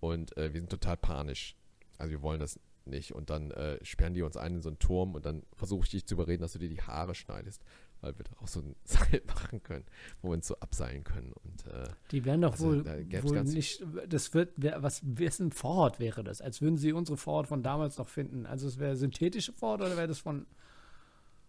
Und äh, wir sind total panisch. Also wir wollen das nicht. Und dann äh, sperren die uns ein in so einen Turm und dann versuche ich dich zu überreden, dass du dir die Haare schneidest. Weil wir da auch so ein Seil machen können, wo wir uns so abseilen können. Und äh, Die werden doch Also, wohl, da wohl nicht, das wird, was, wessen Vorhaut wäre das? Als würden sie unsere Vorhaut von damals noch finden. Also es wäre synthetische Vorhaut oder wäre das von,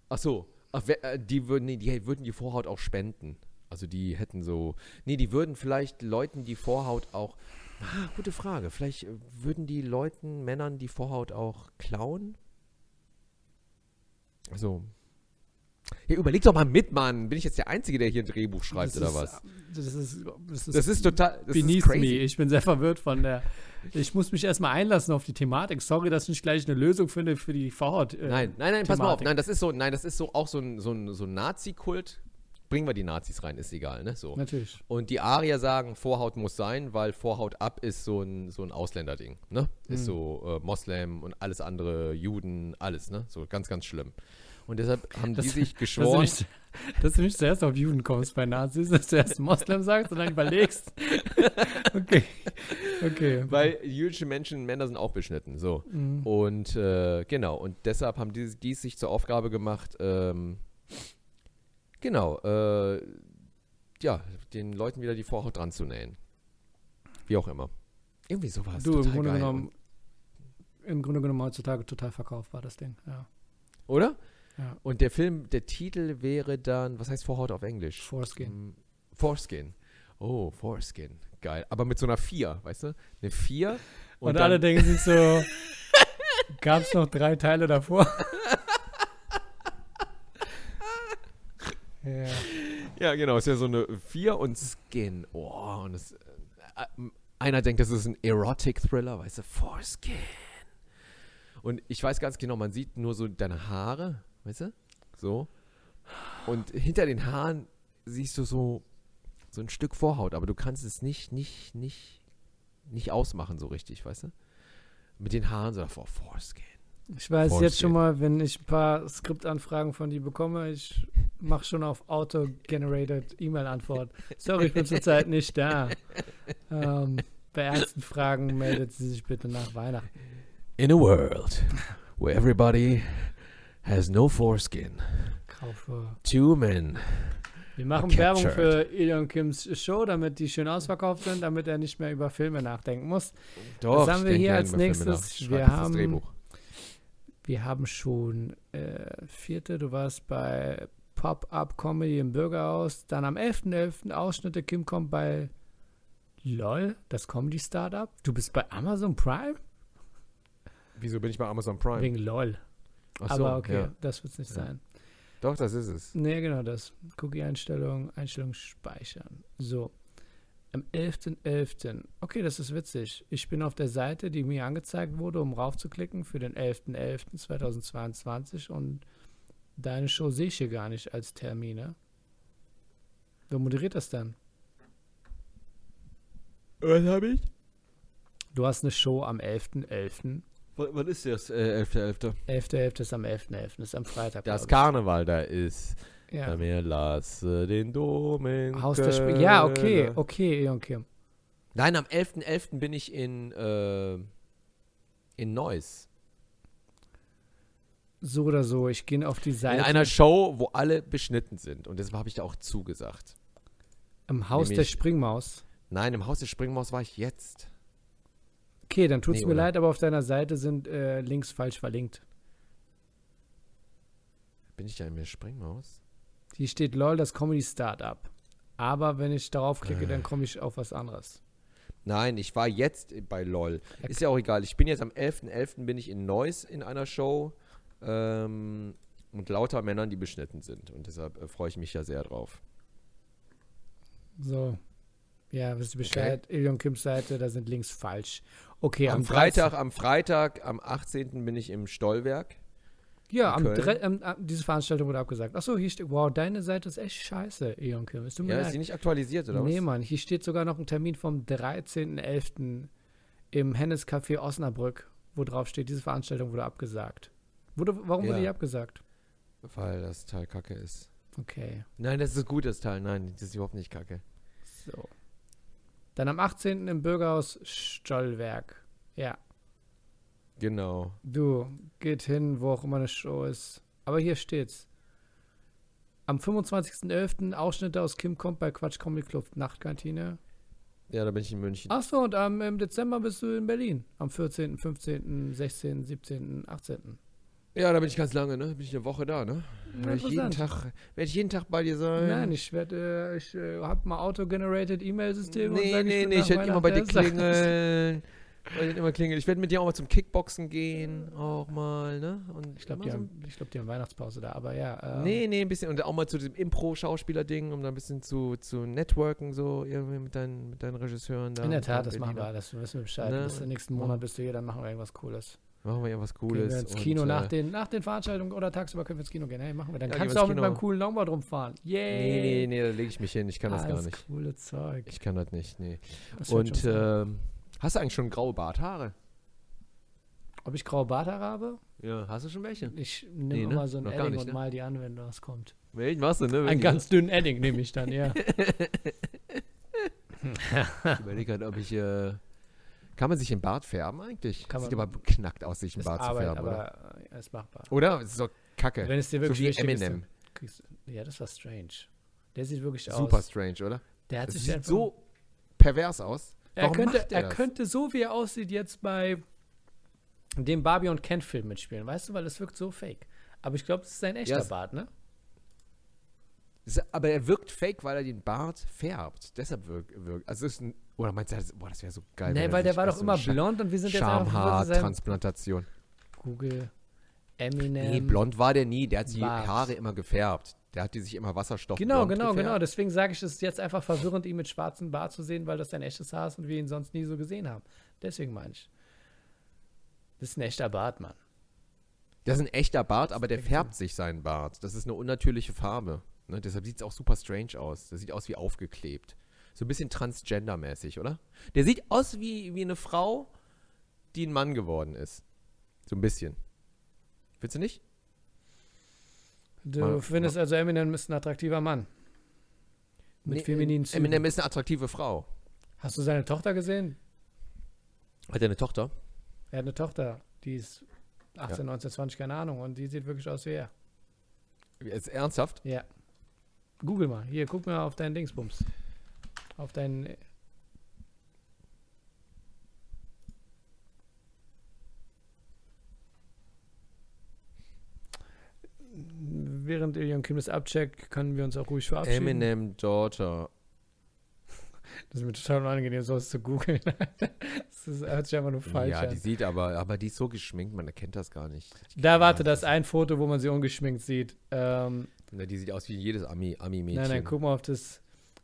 ach so, ach, äh, die würden, nee, die würden die Vorhaut auch spenden. Also die hätten so, nee, die würden vielleicht Leuten die Vorhaut auch, ah, gute Frage, vielleicht äh, würden die Leuten, Männern die Vorhaut auch klauen? Also, ja, überleg doch mal mit, Mann. Bin ich jetzt der Einzige, der hier ein Drehbuch schreibt das oder ist, was? Das ist, das ist, Das ist total, das beneath crazy. me. Ich bin sehr verwirrt von der, ich muss mich erstmal einlassen auf die Thematik. Sorry, dass ich nicht gleich eine Lösung finde für die Vorhaut. äh, Nein, nein, nein, pass mal auf. Thematik. Nein, das ist so, nein, das ist so auch so ein, so ein, so ein Nazi-Kult. Bringen wir die Nazis rein, ist egal, ne? So. Natürlich. Und die Arier sagen, Vorhaut muss sein, weil Vorhaut ab ist so ein, so ein Ausländerding, ne? Ist Mhm. so äh, Moslem und alles andere, Juden, alles, ne? So ganz, ganz schlimm. Und deshalb haben Das- die sich Dass du, geschworen. nicht, dass du nicht zuerst auf Juden kommst bei Nazis, dass du erst Moslem sagst und dann überlegst. Okay. Okay. Weil jüdische Menschen, Männer sind auch beschnitten, so. Mhm. Und äh, genau, und deshalb haben die dies sich zur Aufgabe gemacht, ähm, genau, äh, ja, den Leuten wieder die Vorhaut dran zu nähen. Wie auch immer. Irgendwie sowas. Du, im Grunde genommen, im Grunde genommen heutzutage total verkaufbar, das Ding. Ja. Und, oder? ja. Und der Film, der Titel wäre dann, was heißt Vorhaut auf Englisch? Foreskin. Mm, Foreskin. Oh, Foreskin. Geil. Aber mit so einer 4, weißt du? Eine 4. Und, dann- alle denken sich so, gab es noch drei Teile davor? ja. Ja, genau, ist ja so eine 4 und Skin. Oh, und äh, äh, einer denkt, das ist ein Erotic-Thriller, weißt du, Foreskin. Und ich weiß ganz genau, man sieht nur so deine Haare, weißt du, so. Und hinter den Haaren siehst du so, so ein Stück Vorhaut, aber du kannst es nicht, nicht, nicht, nicht ausmachen so richtig, weißt du. Mit den Haaren so davor, Foreskin. Ich weiß Foreskin. jetzt schon mal, wenn ich ein paar Skriptanfragen von dir bekomme, ich mache schon auf Auto-Generated E-Mail-Antwort. Sorry, ich bin zurzeit nicht da. Ähm, bei ernsten Fragen meldet sie sich bitte nach Weihnachten. In a world where everybody has no foreskin, Kaufe. two men Wir machen. Werbung für Ilion Kims Show, damit die schön ausverkauft sind, damit er nicht mehr über Filme nachdenken muss. Doch, haben ich wir hier als nächstes? Wir jetzt das haben- Drehbuch. Wir haben schon äh, vierte, du warst bei Pop-Up Comedy im Bürgerhaus. Dann am 11.11. Ausschnitte. Kim kommt bei LOL, das Comedy-Startup. Du bist bei Amazon Prime? Wieso bin ich bei Amazon Prime? Wegen LOL. Ach so, Aber okay, ja. das wird es nicht Ja. sein. Doch, das ist es. Nee, genau das. Cookie-Einstellung, Einstellung speichern. So. Am 11.11. Okay, das ist witzig. Ich bin auf der Seite, die mir angezeigt wurde, um raufzuklicken für den 11.11.2022 und deine Show sehe ich hier gar nicht als Termine. Wer moderiert das dann? Was habe ich? Du hast eine Show am 11.11. Was ist das? Äh, 11.11. 11.11. ist am 11.11. ist am Freitag. Das Karneval da ist. Ja. Ja. Mir lasse den Dom in Haus der Spr Ja, okay, okay, okay. Nein, am 11.11. bin ich in, äh, in Neuss. So oder so, ich gehe auf die In Seite. einer Show, wo alle beschnitten sind. Und deshalb habe ich da auch zugesagt. Im Haus der nämlich- Springmaus. Nein, im Haus der Springmaus war ich jetzt. Okay, dann tut's Nee, mir oder? leid, aber auf deiner Seite sind äh, Links falsch verlinkt. Bin ich da in der Springmaus? Hier steht LOL, das Comedy Startup. Aber wenn ich darauf klicke, Äh. dann komme ich auf was anderes. Nein, ich war jetzt bei LOL. Ist ja auch egal. Ich bin jetzt am 11.11. bin ich in Neuss in einer Show. Ähm, und lauter Männern, die beschnitten sind. Und deshalb äh, freue ich mich ja sehr drauf. So. Ja, wisst ihr Bescheid? Ilion Kims Seite, da sind Links falsch. Okay, am, 13. Freitag, am Freitag, am 18. bin ich im Stollwerk. Ja, am, ähm, äh, diese Veranstaltung wurde abgesagt. Achso, hier steht, wow, deine Seite ist echt scheiße, Ilion Kim. Mir Ja, ist die nicht aktualisiert, oder nee, was? Mann, hier steht sogar noch ein Termin vom 13.11. im Hennes Café Osnabrück, wo drauf steht, diese Veranstaltung wurde abgesagt. Wurde, warum wurde Ja. die abgesagt? Weil das Teil kacke ist. Okay, Nein, das ist ein gutes Teil. Nein, das ist überhaupt nicht kacke. so. Dann am 18. im Bürgerhaus Stollwerk. Ja, Genau. du, geht hin, wo auch immer eine Show ist. Aber hier steht's. Am 25.11. Ausschnitte aus Kim kommt bei Quatsch Comedy Club Nachtkantine. Ja, da bin ich in München. Achso, und am, im Dezember bist du in Berlin. Am 14., 15., 16., 17., 18. Ja, da bin ich ganz lange, ne? Bin ich eine Woche da, ne? Werde ich jeden. Tag, werde ich jeden Tag bei dir sein? Nein, ich werde, äh, ich äh, habe mal auto-generated E-Mail-System. und Nee, sag, nee, bin nee, ich werde immer bei dir klingeln. Ich werde immer klingeln. Ich werde mit dir auch mal zum Kickboxen gehen, auch mal, ne? Und Ich glaube, die, so haben- ich glaub, die haben Weihnachtspause da, aber ja. ähm, Nee, nee, ein bisschen. Und auch mal zu diesem Impro-Schauspieler-Ding, um da ein bisschen zu, zu networken, so irgendwie mit deinen, mit deinen Regisseuren da. In der Tat, das machen wir Berliner. alles. Wir wissen Bescheid. Ne? Bis zum nächsten Monat bist du hier, dann machen wir irgendwas Cooles. Machen wir ja was Gehen Cooles. wir ins und, Kino nach, äh, den, nach den Veranstaltungen oder tagsüber können wir ins Kino gehen. Hey, machen wir. Dann Ja, kannst du auch mit meinem coolen Longboard rumfahren. Yay! Nee, nee, nee, da lege ich mich hin. Ich kann das gar Alles nicht. coole Zeug. Ich kann das nicht, nee. Das Und ähm, hast du eigentlich schon graue Barthaare? Ob ich graue Barthaare habe? Ja, hast du schon welche? Ich nehme Nee, ne? immer so ein Edding nicht, und ne? mal die an, wenn was kommt. Welchen machst du, ne? Ein Wirklich, ganz dünnen Edding nehme ich dann, ja. Ich überlege halt, ob ich. Äh, kann man sich den Bart färben eigentlich? Kann Sieht man. aber beknackt aus, sich den ist Bart zu Arbeit, färben, oder? aber äh, ist machbar. Oder? Das ist doch kacke. Wenn es dir so wirklich wie wichtig ist, Eminem. du- Ja, das war strange. Der sieht wirklich Super aus. strange, oder? Der hat Das sich sieht so pervers aus. Er Warum könnte, macht er er könnte so wie er aussieht jetzt bei dem Barbie und Ken Film mitspielen, weißt du, weil das wirkt so fake. Aber ich glaube, das ist sein echter es- Bart, ne? Aber er wirkt fake, weil er den Bart färbt. Deshalb wirkt. wirkt also das ist ein, oder meinst du, das, boah, das wäre so geil. Nee, er weil der war doch so immer blond und wir sind jetzt einfach er- Schamhaartransplantation. Google Eminem. Nee, blond war der nie. Der hat die. Haare immer gefärbt. Der hat die sich immer Wasserstoff Genau, genau, gefärbt. genau. Deswegen sage ich, es ist jetzt einfach verwirrend, ihn mit schwarzem Bart zu sehen, weil das sein echtes Haar ist und wir ihn sonst nie so gesehen haben. Deswegen meine ich. Das ist ein echter Bart, Mann. Das ist ein echter Bart, aber der färbt sich seinen Bart. Das ist eine unnatürliche Farbe. Ne? Deshalb sieht es auch super strange aus. Das sieht aus wie aufgeklebt. So ein bisschen transgender-mäßig, oder? Der sieht aus wie, wie eine Frau, die ein Mann geworden ist. So ein bisschen. Findest du nicht? Du Mal- findest also, Eminem ist ein attraktiver Mann. Mit Nee, femininen Zügen. Eminem ist eine attraktive Frau. Hast du seine Tochter gesehen? Hat er eine Tochter? Er hat eine Tochter, die ist 18, 19, 20, keine Ahnung. Und die sieht wirklich aus wie er. Jetzt ernsthaft? Ja. Google mal. Hier, guck mal auf deinen Dingsbums. Auf deinen. Während Ilion Kim das abcheckt, können wir uns auch ruhig verabschieden. Eminem Daughter. Das ist mir total unangenehm, sowas zu googeln. das ist, hört sich einfach nur falsch ja, an. die sieht aber, aber die ist so geschminkt, man erkennt das gar nicht. Die Da warte, das ist ein Foto, wo man sie ungeschminkt sieht. Ähm, Ne, Die sieht aus wie jedes Ami- Ami-Mädchen. nein, nein, guck mal auf das.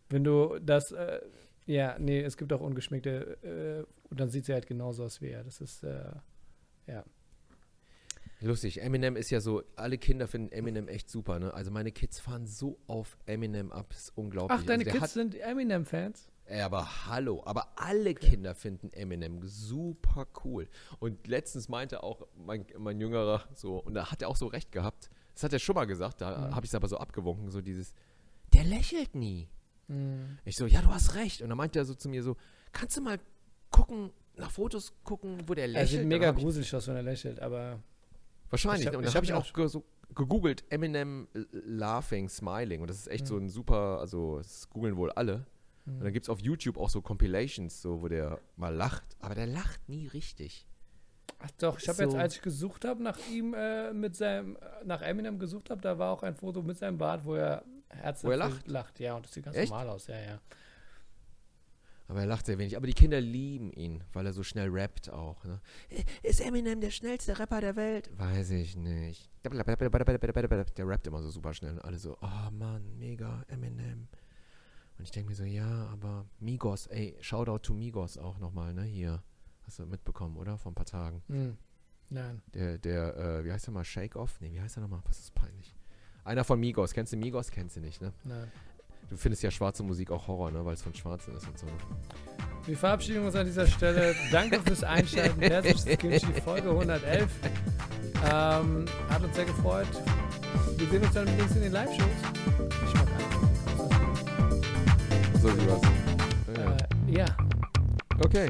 Wenn du das. Äh, ja, nee, es gibt auch ungeschminkte. Äh, und dann sieht sie halt genauso aus wie er. Das ist. Äh, ja. Lustig, Eminem ist ja so, alle Kinder finden Eminem echt super, ne? Also meine Kids fahren so auf Eminem ab, ist unglaublich. Ach, deine also Kids sind Eminem-Fans? Ey, aber hallo, aber alle Kinder finden Eminem super cool. Und letztens meinte auch mein, mein Jüngerer so, und da hat er auch so recht gehabt, das hat er schon mal gesagt, da Mhm. habe ich es aber so abgewunken, so dieses, der lächelt nie. Mhm. Ich so, ja, du hast recht. Und dann meinte er so zu mir so, kannst du mal gucken, nach Fotos gucken, wo der Er lächelt? sieht Dann mega gruselig aus, wenn er lächelt, aber. Wahrscheinlich. Ich hab- und ich dann habe ich auch ge so gegoogelt, Eminem äh, Laughing, Smiling. Und das ist echt Mhm. so ein super, also das googeln wohl alle. Und dann gibt es auf YouTube auch so Compilations, so, wo der mal lacht. Aber der lacht nie richtig. Ach doch, ich habe So. jetzt, als ich gesucht habe nach ihm, äh, mit seinem, nach Eminem gesucht habe, da war auch ein Foto mit seinem Bart, wo er er lacht? lacht. Ja, und das sieht ganz Echt? normal aus, ja, ja. Aber er lacht sehr wenig. Aber die Kinder lieben ihn, weil er so schnell rappt auch. Ne? Ist Eminem der schnellste Rapper der Welt? Weiß ich nicht. Der rappt immer so super schnell. Und alle so, oh Mann, mega, Eminem. Und ich denke mir so, ja, aber Migos, ey, Shoutout to Migos auch nochmal, ne, hier. Hast du mitbekommen, oder? Vor ein paar Tagen. Hm. Nein. Der, der, äh, wie heißt der mal? Shake Off? Nee, wie heißt er nochmal? Was ist peinlich? Einer von Migos. Kennst du Migos? Kennst du nicht, ne? Nein. Du findest ja schwarze Musik auch Horror, ne? Weil es von Schwarzen ist und so. Wir verabschieden uns an dieser Stelle. Danke fürs Einschalten. Persisches Kimchi, Folge 111. Ähm, hat uns sehr gefreut. Wir sehen uns dann demnächst in den Live-Shows. Ich mag einfach. So wie was. Ja. Äh, ja, Okay.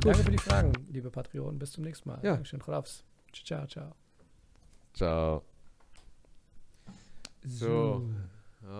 danke für die Fragen, liebe Patrioten. Bis zum nächsten Mal. Ja. Dankeschön, Chodafs. Ciao, ciao. Ciao. So.